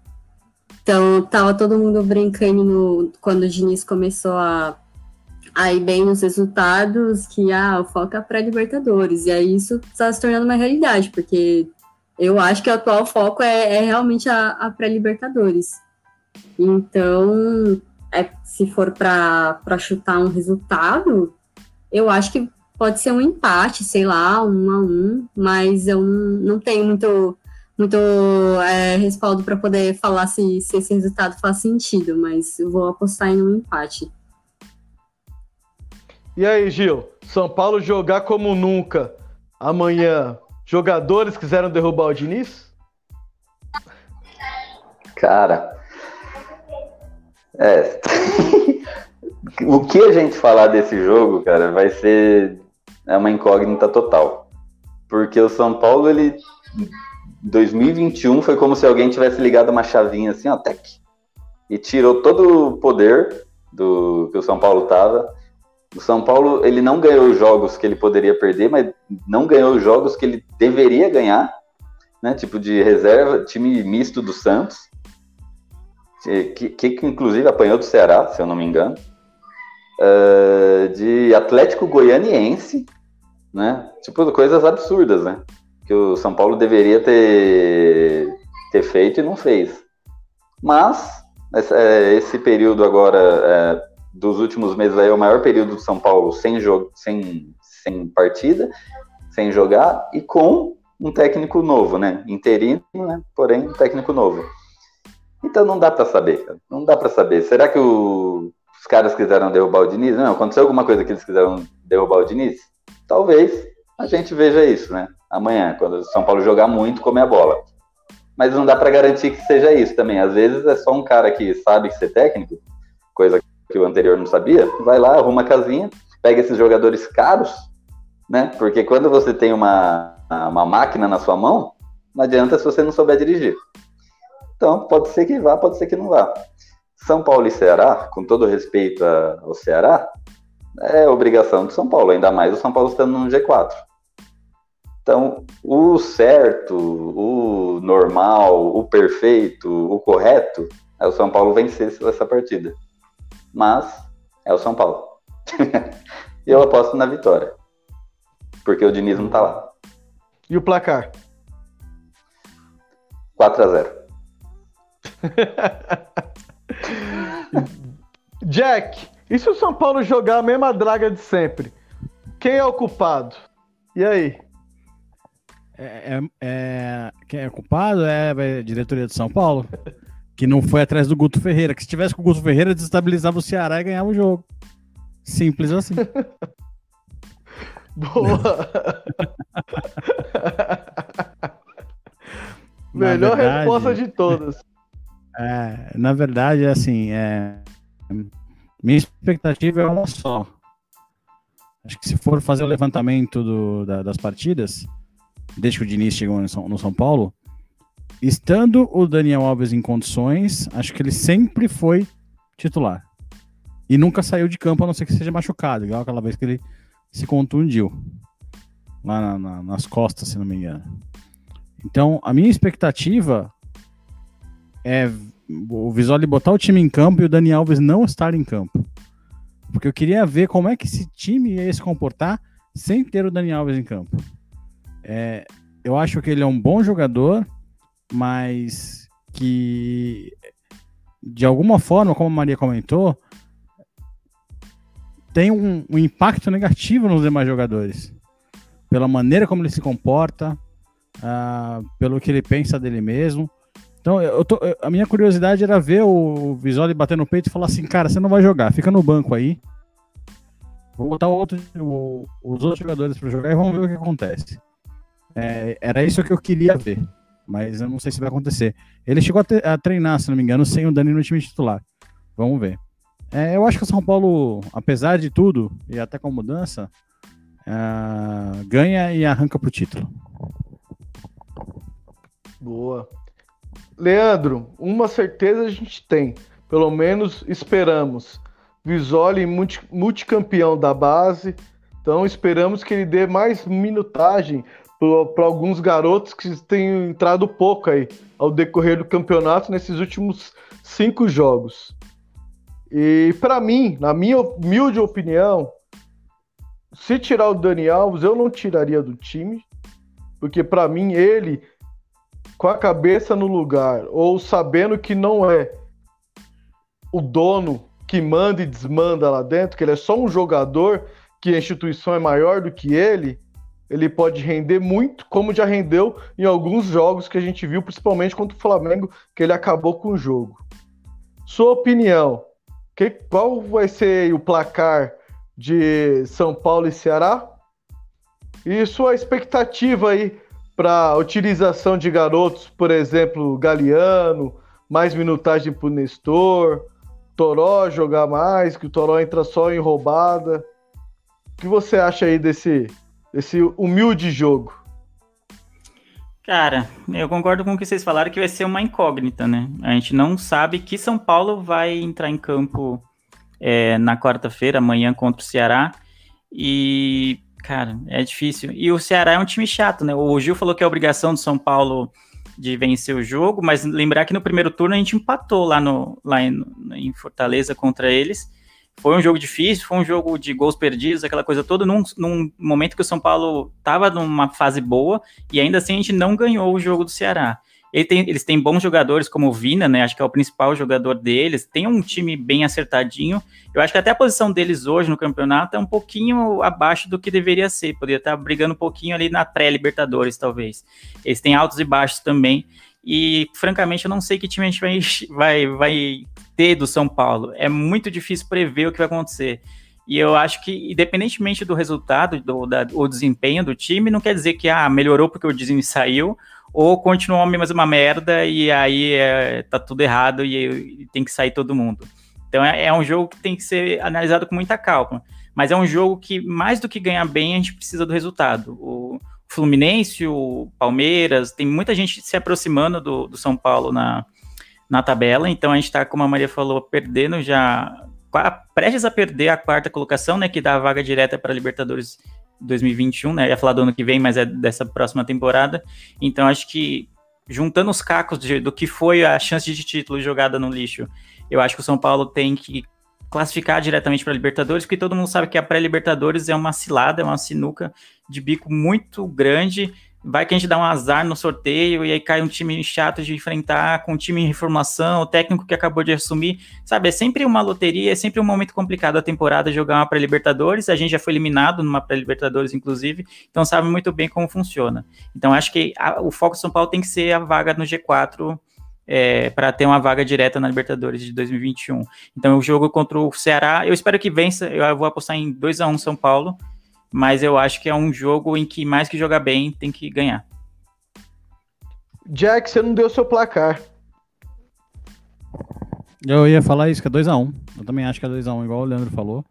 então, tava todo mundo brincando no, quando o Diniz começou a, a ir bem nos resultados, que ah, o foco é pré-Libertadores. E aí isso está se tornando uma realidade, porque eu acho que o atual foco é, é realmente a, a pré-Libertadores. Então, é, se for para chutar um resultado, eu acho que pode ser um empate, sei lá, um a um, mas eu não, tenho muito muito é, respaldo para poder falar se, se esse resultado faz sentido, mas eu vou apostar em um empate. E aí, Gil? São Paulo jogar como nunca amanhã. Jogadores quiseram derrubar o Diniz? Cara. É. o que a gente falar desse jogo, cara, vai ser é uma incógnita total. Porque o São Paulo, ele 2021 foi como se alguém tivesse ligado uma chavinha assim, ó, tec, e tirou todo o poder do que o São Paulo tava. O São Paulo, ele não ganhou os jogos que ele poderia perder, mas não ganhou os jogos que ele deveria ganhar, né? Tipo de reserva, time misto do Santos, que, que, inclusive apanhou do Ceará, se eu não me engano. Uh, de Atlético Goianiense, né? Tipo, coisas absurdas, né? que o São Paulo deveria ter, ter feito e não fez. Mas é, esse período agora é, dos últimos meses aí é o maior período do São Paulo sem jogo, sem, sem partida, sem jogar e com um técnico novo, né? Interino, né? Porém, um técnico novo. Então não dá para saber, cara. Não dá para saber. Será que o, os caras quiseram derrubar o Diniz? Não, aconteceu alguma coisa que eles quiseram derrubar o Diniz? Talvez a gente veja isso, né? amanhã, quando o São Paulo jogar muito, comer a bola. Mas não dá para garantir que seja isso também. Às vezes é só um cara que sabe ser técnico, coisa que o anterior não sabia, vai lá, arruma a casinha, pega esses jogadores caros, né? Porque quando você tem uma, uma máquina na sua mão, não adianta se você não souber dirigir. Então, pode ser que vá, pode ser que não vá. São Paulo e Ceará, com todo respeito ao Ceará, é obrigação do São Paulo, ainda mais o São Paulo estando no G4. Então, o certo, o normal, o perfeito, o correto é o São Paulo vencer essa partida. Mas é o São Paulo. e eu aposto na vitória. Porque o Diniz não tá lá. E o placar? 4 a 0 Jack, e se o São Paulo jogar a mesma draga de sempre? Quem é o culpado? E aí? É, é, é, quem é culpado é a diretoria de São Paulo, que não foi atrás do Guto Ferreira. Que se tivesse com o Guto Ferreira, desestabilizava o Ceará e ganhava o jogo. Simples assim. Boa! Melhor verdade, resposta de todas. É, na verdade, assim, é, minha expectativa é uma só. Acho que se for fazer o levantamento do, da, das partidas, desde que o Diniz chegou no São, no São Paulo, estando o Daniel Alves em condições, acho que ele sempre foi titular. E nunca saiu de campo, a não ser que seja machucado, igual aquela vez que ele se contundiu. Lá na, na, nas costas, se não me engano. Então, a minha expectativa é o Visoli botar o time em campo e o Daniel Alves não estar em campo. Porque eu queria ver como é que esse time ia se comportar sem ter o Daniel Alves em campo. É, eu acho que ele é um bom jogador, mas que de alguma forma, como a Maria comentou, tem um, um impacto negativo nos demais jogadores. Pela maneira como ele se comporta, uh, pelo que ele pensa dele mesmo. Então, eu tô, a minha curiosidade era ver o Visoli bater no peito e falar assim: cara, você não vai jogar, fica no banco aí. Vou botar outro, o, os outros jogadores para jogar e vamos ver o que acontece. É, era isso que eu queria ver, mas eu não sei se vai acontecer. Ele chegou a, te, a treinar, se não me engano, sem o Dani no time titular. Vamos ver. É, eu acho que o São Paulo, apesar de tudo, e até com a mudança, é, ganha e arranca pro título. Boa. Leandro, uma certeza a gente tem. Pelo menos esperamos. Visoli multi, multicampeão da base. Então esperamos que ele dê mais minutagem para alguns garotos que têm entrado pouco aí ao decorrer do campeonato nesses últimos cinco jogos. E para mim, na minha humilde opinião, se tirar o Dani Alves, eu não tiraria do time, porque para mim ele, com a cabeça no lugar, ou sabendo que não é o dono que manda e desmanda lá dentro, que ele é só um jogador, que a instituição é maior do que ele, ele pode render muito, como já rendeu em alguns jogos que a gente viu, principalmente contra o Flamengo, que ele acabou com o jogo. Sua opinião, que, qual vai ser o placar de São Paulo e Ceará? E sua expectativa aí para utilização de garotos, por exemplo, Galeano, mais minutagem para o Nestor, Toró jogar mais, que o Toró entra só em roubada. O que você acha aí desse esse humilde jogo? Cara, eu concordo com o que vocês falaram que vai ser uma incógnita, né? A gente não sabe que São Paulo vai entrar em campo é, na quarta-feira, amanhã, contra o Ceará. E, cara, é difícil. E o Ceará é um time chato, né? O Gil falou que é obrigação do São Paulo de vencer o jogo, mas lembrar que no primeiro turno a gente empatou lá, no, lá em, em Fortaleza contra eles. Foi um jogo difícil, foi um jogo de gols perdidos, aquela coisa toda, num, num momento que o São Paulo estava numa fase boa e ainda assim a gente não ganhou o jogo do Ceará. Ele tem, eles têm bons jogadores como o Vina, né? Acho que é o principal jogador deles. Tem um time bem acertadinho. Eu acho que até a posição deles hoje no campeonato é um pouquinho abaixo do que deveria ser. Poderia estar brigando um pouquinho ali na pré-Libertadores, talvez. Eles têm altos e baixos também. E, francamente, eu não sei que time a gente vai, vai, vai ter do São Paulo. É muito difícil prever o que vai acontecer. E eu acho que, independentemente do resultado, do da, desempenho do time, não quer dizer que ah, melhorou porque o Disney saiu, ou continuou a mesma merda e aí é, tá tudo errado e, e, tem que sair todo mundo. Então é, é, um jogo que tem que ser analisado com muita calma. Mas é um jogo que, mais do que ganhar bem, a gente precisa do resultado. O Fluminense, o Palmeiras, tem muita gente se aproximando do, do São Paulo na, na tabela, então a gente está, como a Maria falou, perdendo já, prestes a perder a quarta colocação, né, que dá a vaga direta para Libertadores 2021, né, ia falar do ano que vem, mas é dessa próxima temporada, então acho que juntando os cacos de, do que foi a chance de título jogada no lixo, eu acho que o São Paulo tem que classificar diretamente para Libertadores, porque todo mundo sabe que a pré-Libertadores é uma cilada, é uma sinuca de bico muito grande, vai que a gente dá um azar no sorteio e aí cai um time chato de enfrentar com um time em reformação, o técnico que acabou de assumir, sabe? É sempre uma loteria, é sempre um momento complicado a temporada jogar uma pré-Libertadores. A gente já foi eliminado numa pré-Libertadores, inclusive, então sabe muito bem como funciona. Então acho que a, o foco do São Paulo tem que ser a vaga no G4. É, para ter uma vaga direta na Libertadores de 2021. Então, o jogo contra o Ceará, eu espero que vença. Eu vou apostar em 2 a 1 São Paulo mas eu acho que é um jogo em que mais que jogar bem tem que ganhar. Jack, você não deu seu placar. Eu ia falar isso, que é 2x1. Um. Eu também acho que é 2x1, um, igual o Leandro falou.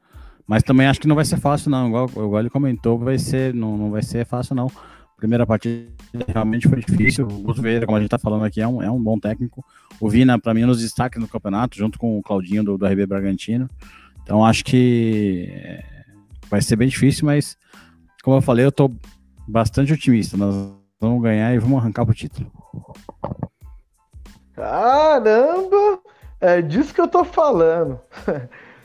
Mas também acho que não vai ser fácil, não. Igual, igual ele comentou, vai ser, não, não vai ser fácil, não. Primeira partida realmente foi difícil. O Guto Vieira, como a gente tá falando aqui, é um, é um bom técnico. O Vina, para mim, é um dos destaques no campeonato, junto com o Claudinho do, do RB Bragantino. Então acho que vai ser bem difícil, mas como eu falei, eu tô bastante otimista. Nós vamos ganhar e vamos arrancar pro título. Caramba! É disso que eu tô falando.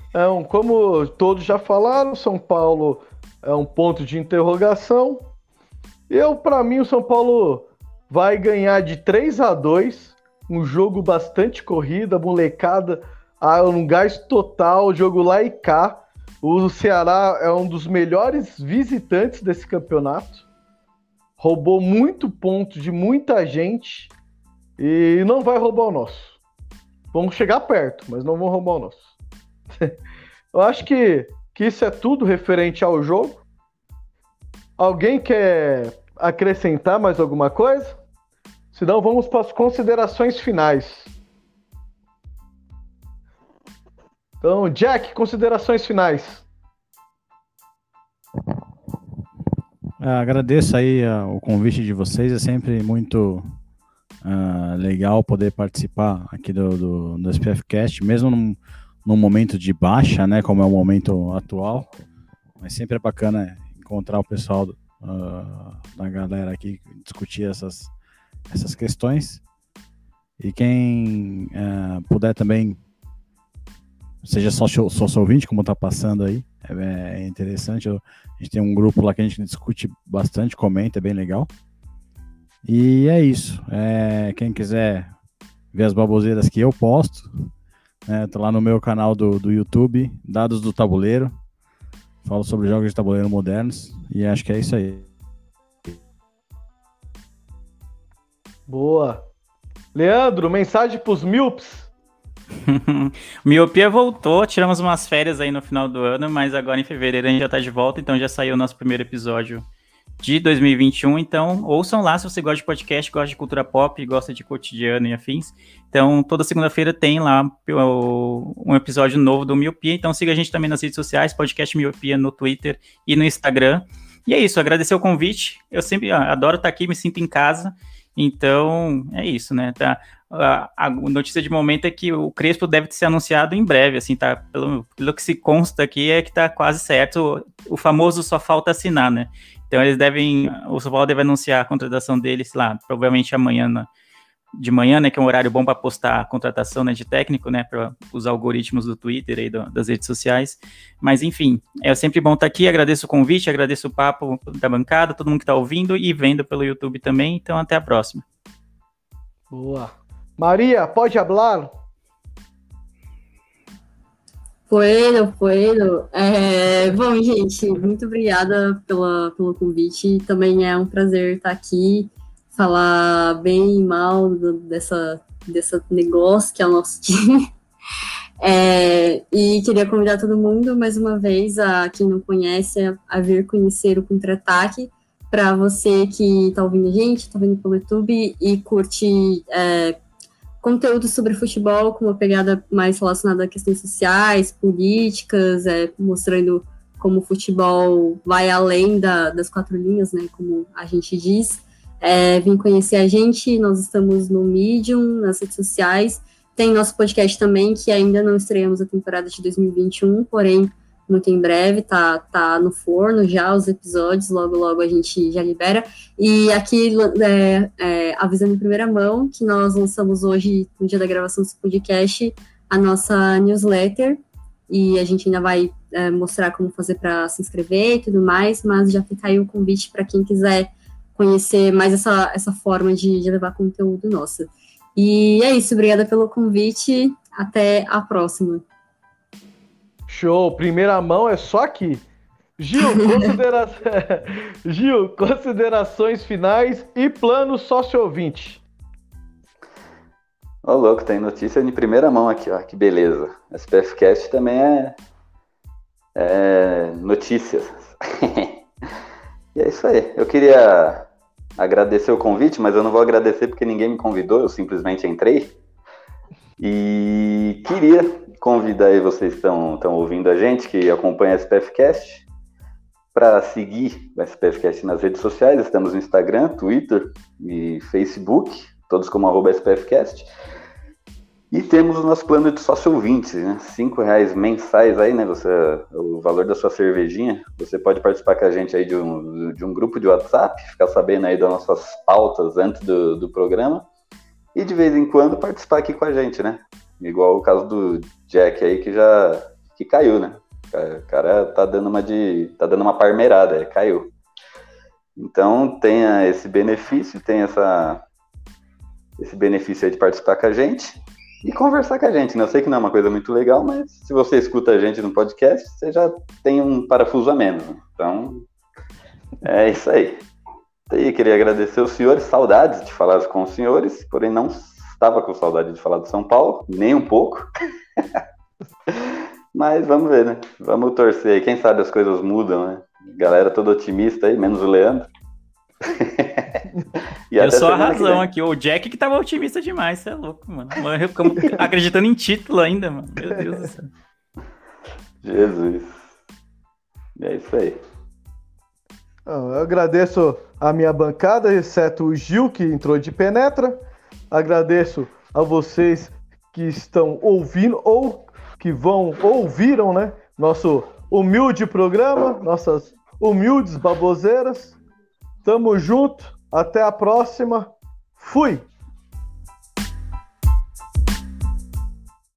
Então, como todos já falaram, São Paulo é um ponto de interrogação. Eu, para mim, o São Paulo vai ganhar de 3 a 2 um jogo bastante corrida, molecada, um gás total, jogo lá e cá. O Ceará é um dos melhores visitantes desse campeonato. Roubou muito ponto de muita gente e não vai roubar o nosso. Vamos chegar perto, mas não vão roubar o nosso. Eu acho que, que isso é tudo referente ao jogo. Alguém quer acrescentar mais alguma coisa? Senão vamos para as considerações finais. Então, Jack, considerações finais. É, agradeço aí uh, o convite de vocês, é sempre muito uh, legal poder participar aqui do, do, do SPFcast, mesmo num, num, momento de baixa, né, como é o momento atual, mas sempre é bacana encontrar o pessoal uh, da galera aqui, discutir essas, essas questões, e quem puder também seja só só ouvinte, como está passando aí. É, é interessante. Eu, a gente tem um grupo lá que a gente discute bastante, comenta, é bem legal. E é isso. É, quem quiser ver as baboseiras que eu posto, né, tô lá no meu canal do, do YouTube, Dados do Tabuleiro. Falo sobre jogos de tabuleiro modernos. E acho que é isso aí. Boa. Leandro, mensagem para os MILPs. Miopia voltou, tiramos umas férias aí no final do ano, mas agora em fevereiro a gente já tá de volta, então já saiu o nosso primeiro episódio de 2021. Então, ouçam lá se você gosta de podcast, gosta de cultura pop, gosta de cotidiano e afins. Então, toda segunda-feira tem lá um episódio novo do Miopia. Então, siga a gente também nas redes sociais, podcast Miopia no Twitter e no Instagram. E é isso, agradecer o convite. Eu sempre adoro estar aqui, me sinto em casa. Então, é isso, né? Tá, a, notícia de momento é que o Crespo deve ser anunciado em breve, assim, tá? Pelo, pelo que se consta aqui, é que tá quase certo. O, famoso só falta assinar, né? Então eles devem, o São Paulo deve anunciar a contratação deles lá, provavelmente amanhã, de manhã, né, que é um horário bom para postar a contratação né, de técnico, né, para os algoritmos do Twitter e das redes sociais. Mas enfim, é sempre bom estar tá aqui. Agradeço o convite, agradeço o papo da bancada, todo mundo que está ouvindo e vendo pelo YouTube também. Então até a próxima. Boa. Maria, pode falar? Poeiro, poeiro. É, bom, gente, muito obrigada pela, pelo convite. Também é um prazer estar aqui, falar bem e mal dessa, dessa negócio que é o nosso time. É, e queria convidar todo mundo, mais uma vez, a quem não conhece, a, a vir conhecer o Contra-Ataque. Para você que está ouvindo a gente, está ouvindo pelo YouTube e curte é, conteúdo sobre futebol com uma pegada mais relacionada a questões sociais, políticas, é, mostrando como o futebol vai além da, das quatro linhas, né, como a gente diz. É, vim conhecer a gente, nós estamos no Medium, nas redes sociais, tem nosso podcast também, que ainda não estreamos a temporada de 2021, porém muito em breve, tá, tá no forno já os episódios, logo logo a gente já libera. E aqui, é, é, avisando em primeira mão, que nós lançamos hoje, no dia da gravação desse podcast, a nossa newsletter, e a gente ainda vai é, mostrar como fazer para se inscrever e tudo mais, mas já fica aí o convite para quem quiser conhecer mais essa, essa forma de, de levar conteúdo nosso. E é isso, obrigada pelo convite, até a próxima. Show, primeira mão é só aqui. Gil, considera... Gil considerações finais e plano sócio-ouvinte. Ô, louco, tem notícia de primeira mão aqui, ó. Que beleza. SPFcast também é, é notícias. e é isso aí. Eu queria agradecer o convite, mas eu não vou agradecer porque ninguém me convidou, eu simplesmente entrei. E queria convidar aí vocês que estão ouvindo a gente, que acompanha a SPFcast, para seguir o SPFcast nas redes sociais. Estamos no Instagram, Twitter e Facebook, todos como arroba SPFcast. E temos o nosso plano de sócio ouvintes, né? Cinco reais mensais aí, né? Você, o valor da sua cervejinha. Você pode participar com a gente aí de um, de um grupo de WhatsApp, ficar sabendo aí das nossas pautas antes do, do programa. E de vez em quando participar aqui com a gente, né? Igual o caso do Jack aí que já que caiu, né? O cara tá dando uma de tá dando uma parmeirada, caiu. Então tenha esse benefício, tem essa esse benefício aí de participar com a gente e conversar com a gente. Né? Eu sei que não é uma coisa muito legal, mas se você escuta a gente no podcast, você já tem um parafuso a menos. Né? Então é isso aí. E queria agradecer os senhores, saudades de falar com os senhores, porém não estava com saudade de falar de São Paulo, nem um pouco. Mas vamos ver, né? Vamos torcer aí. Quem sabe as coisas mudam, né? Galera toda otimista aí, menos o Leandro. eu sou a razão aqui. O Jack que tava otimista demais, você é louco, mano. acreditando em título ainda, mano. Meu Deus do céu. Jesus. É isso aí. Eu agradeço a minha bancada, exceto o Gil, que entrou de penetra. Agradeço a vocês que estão ouvindo ou que vão ouviram, né? Nosso humilde programa, nossas humildes baboseiras. Tamo junto, até a próxima. Fui.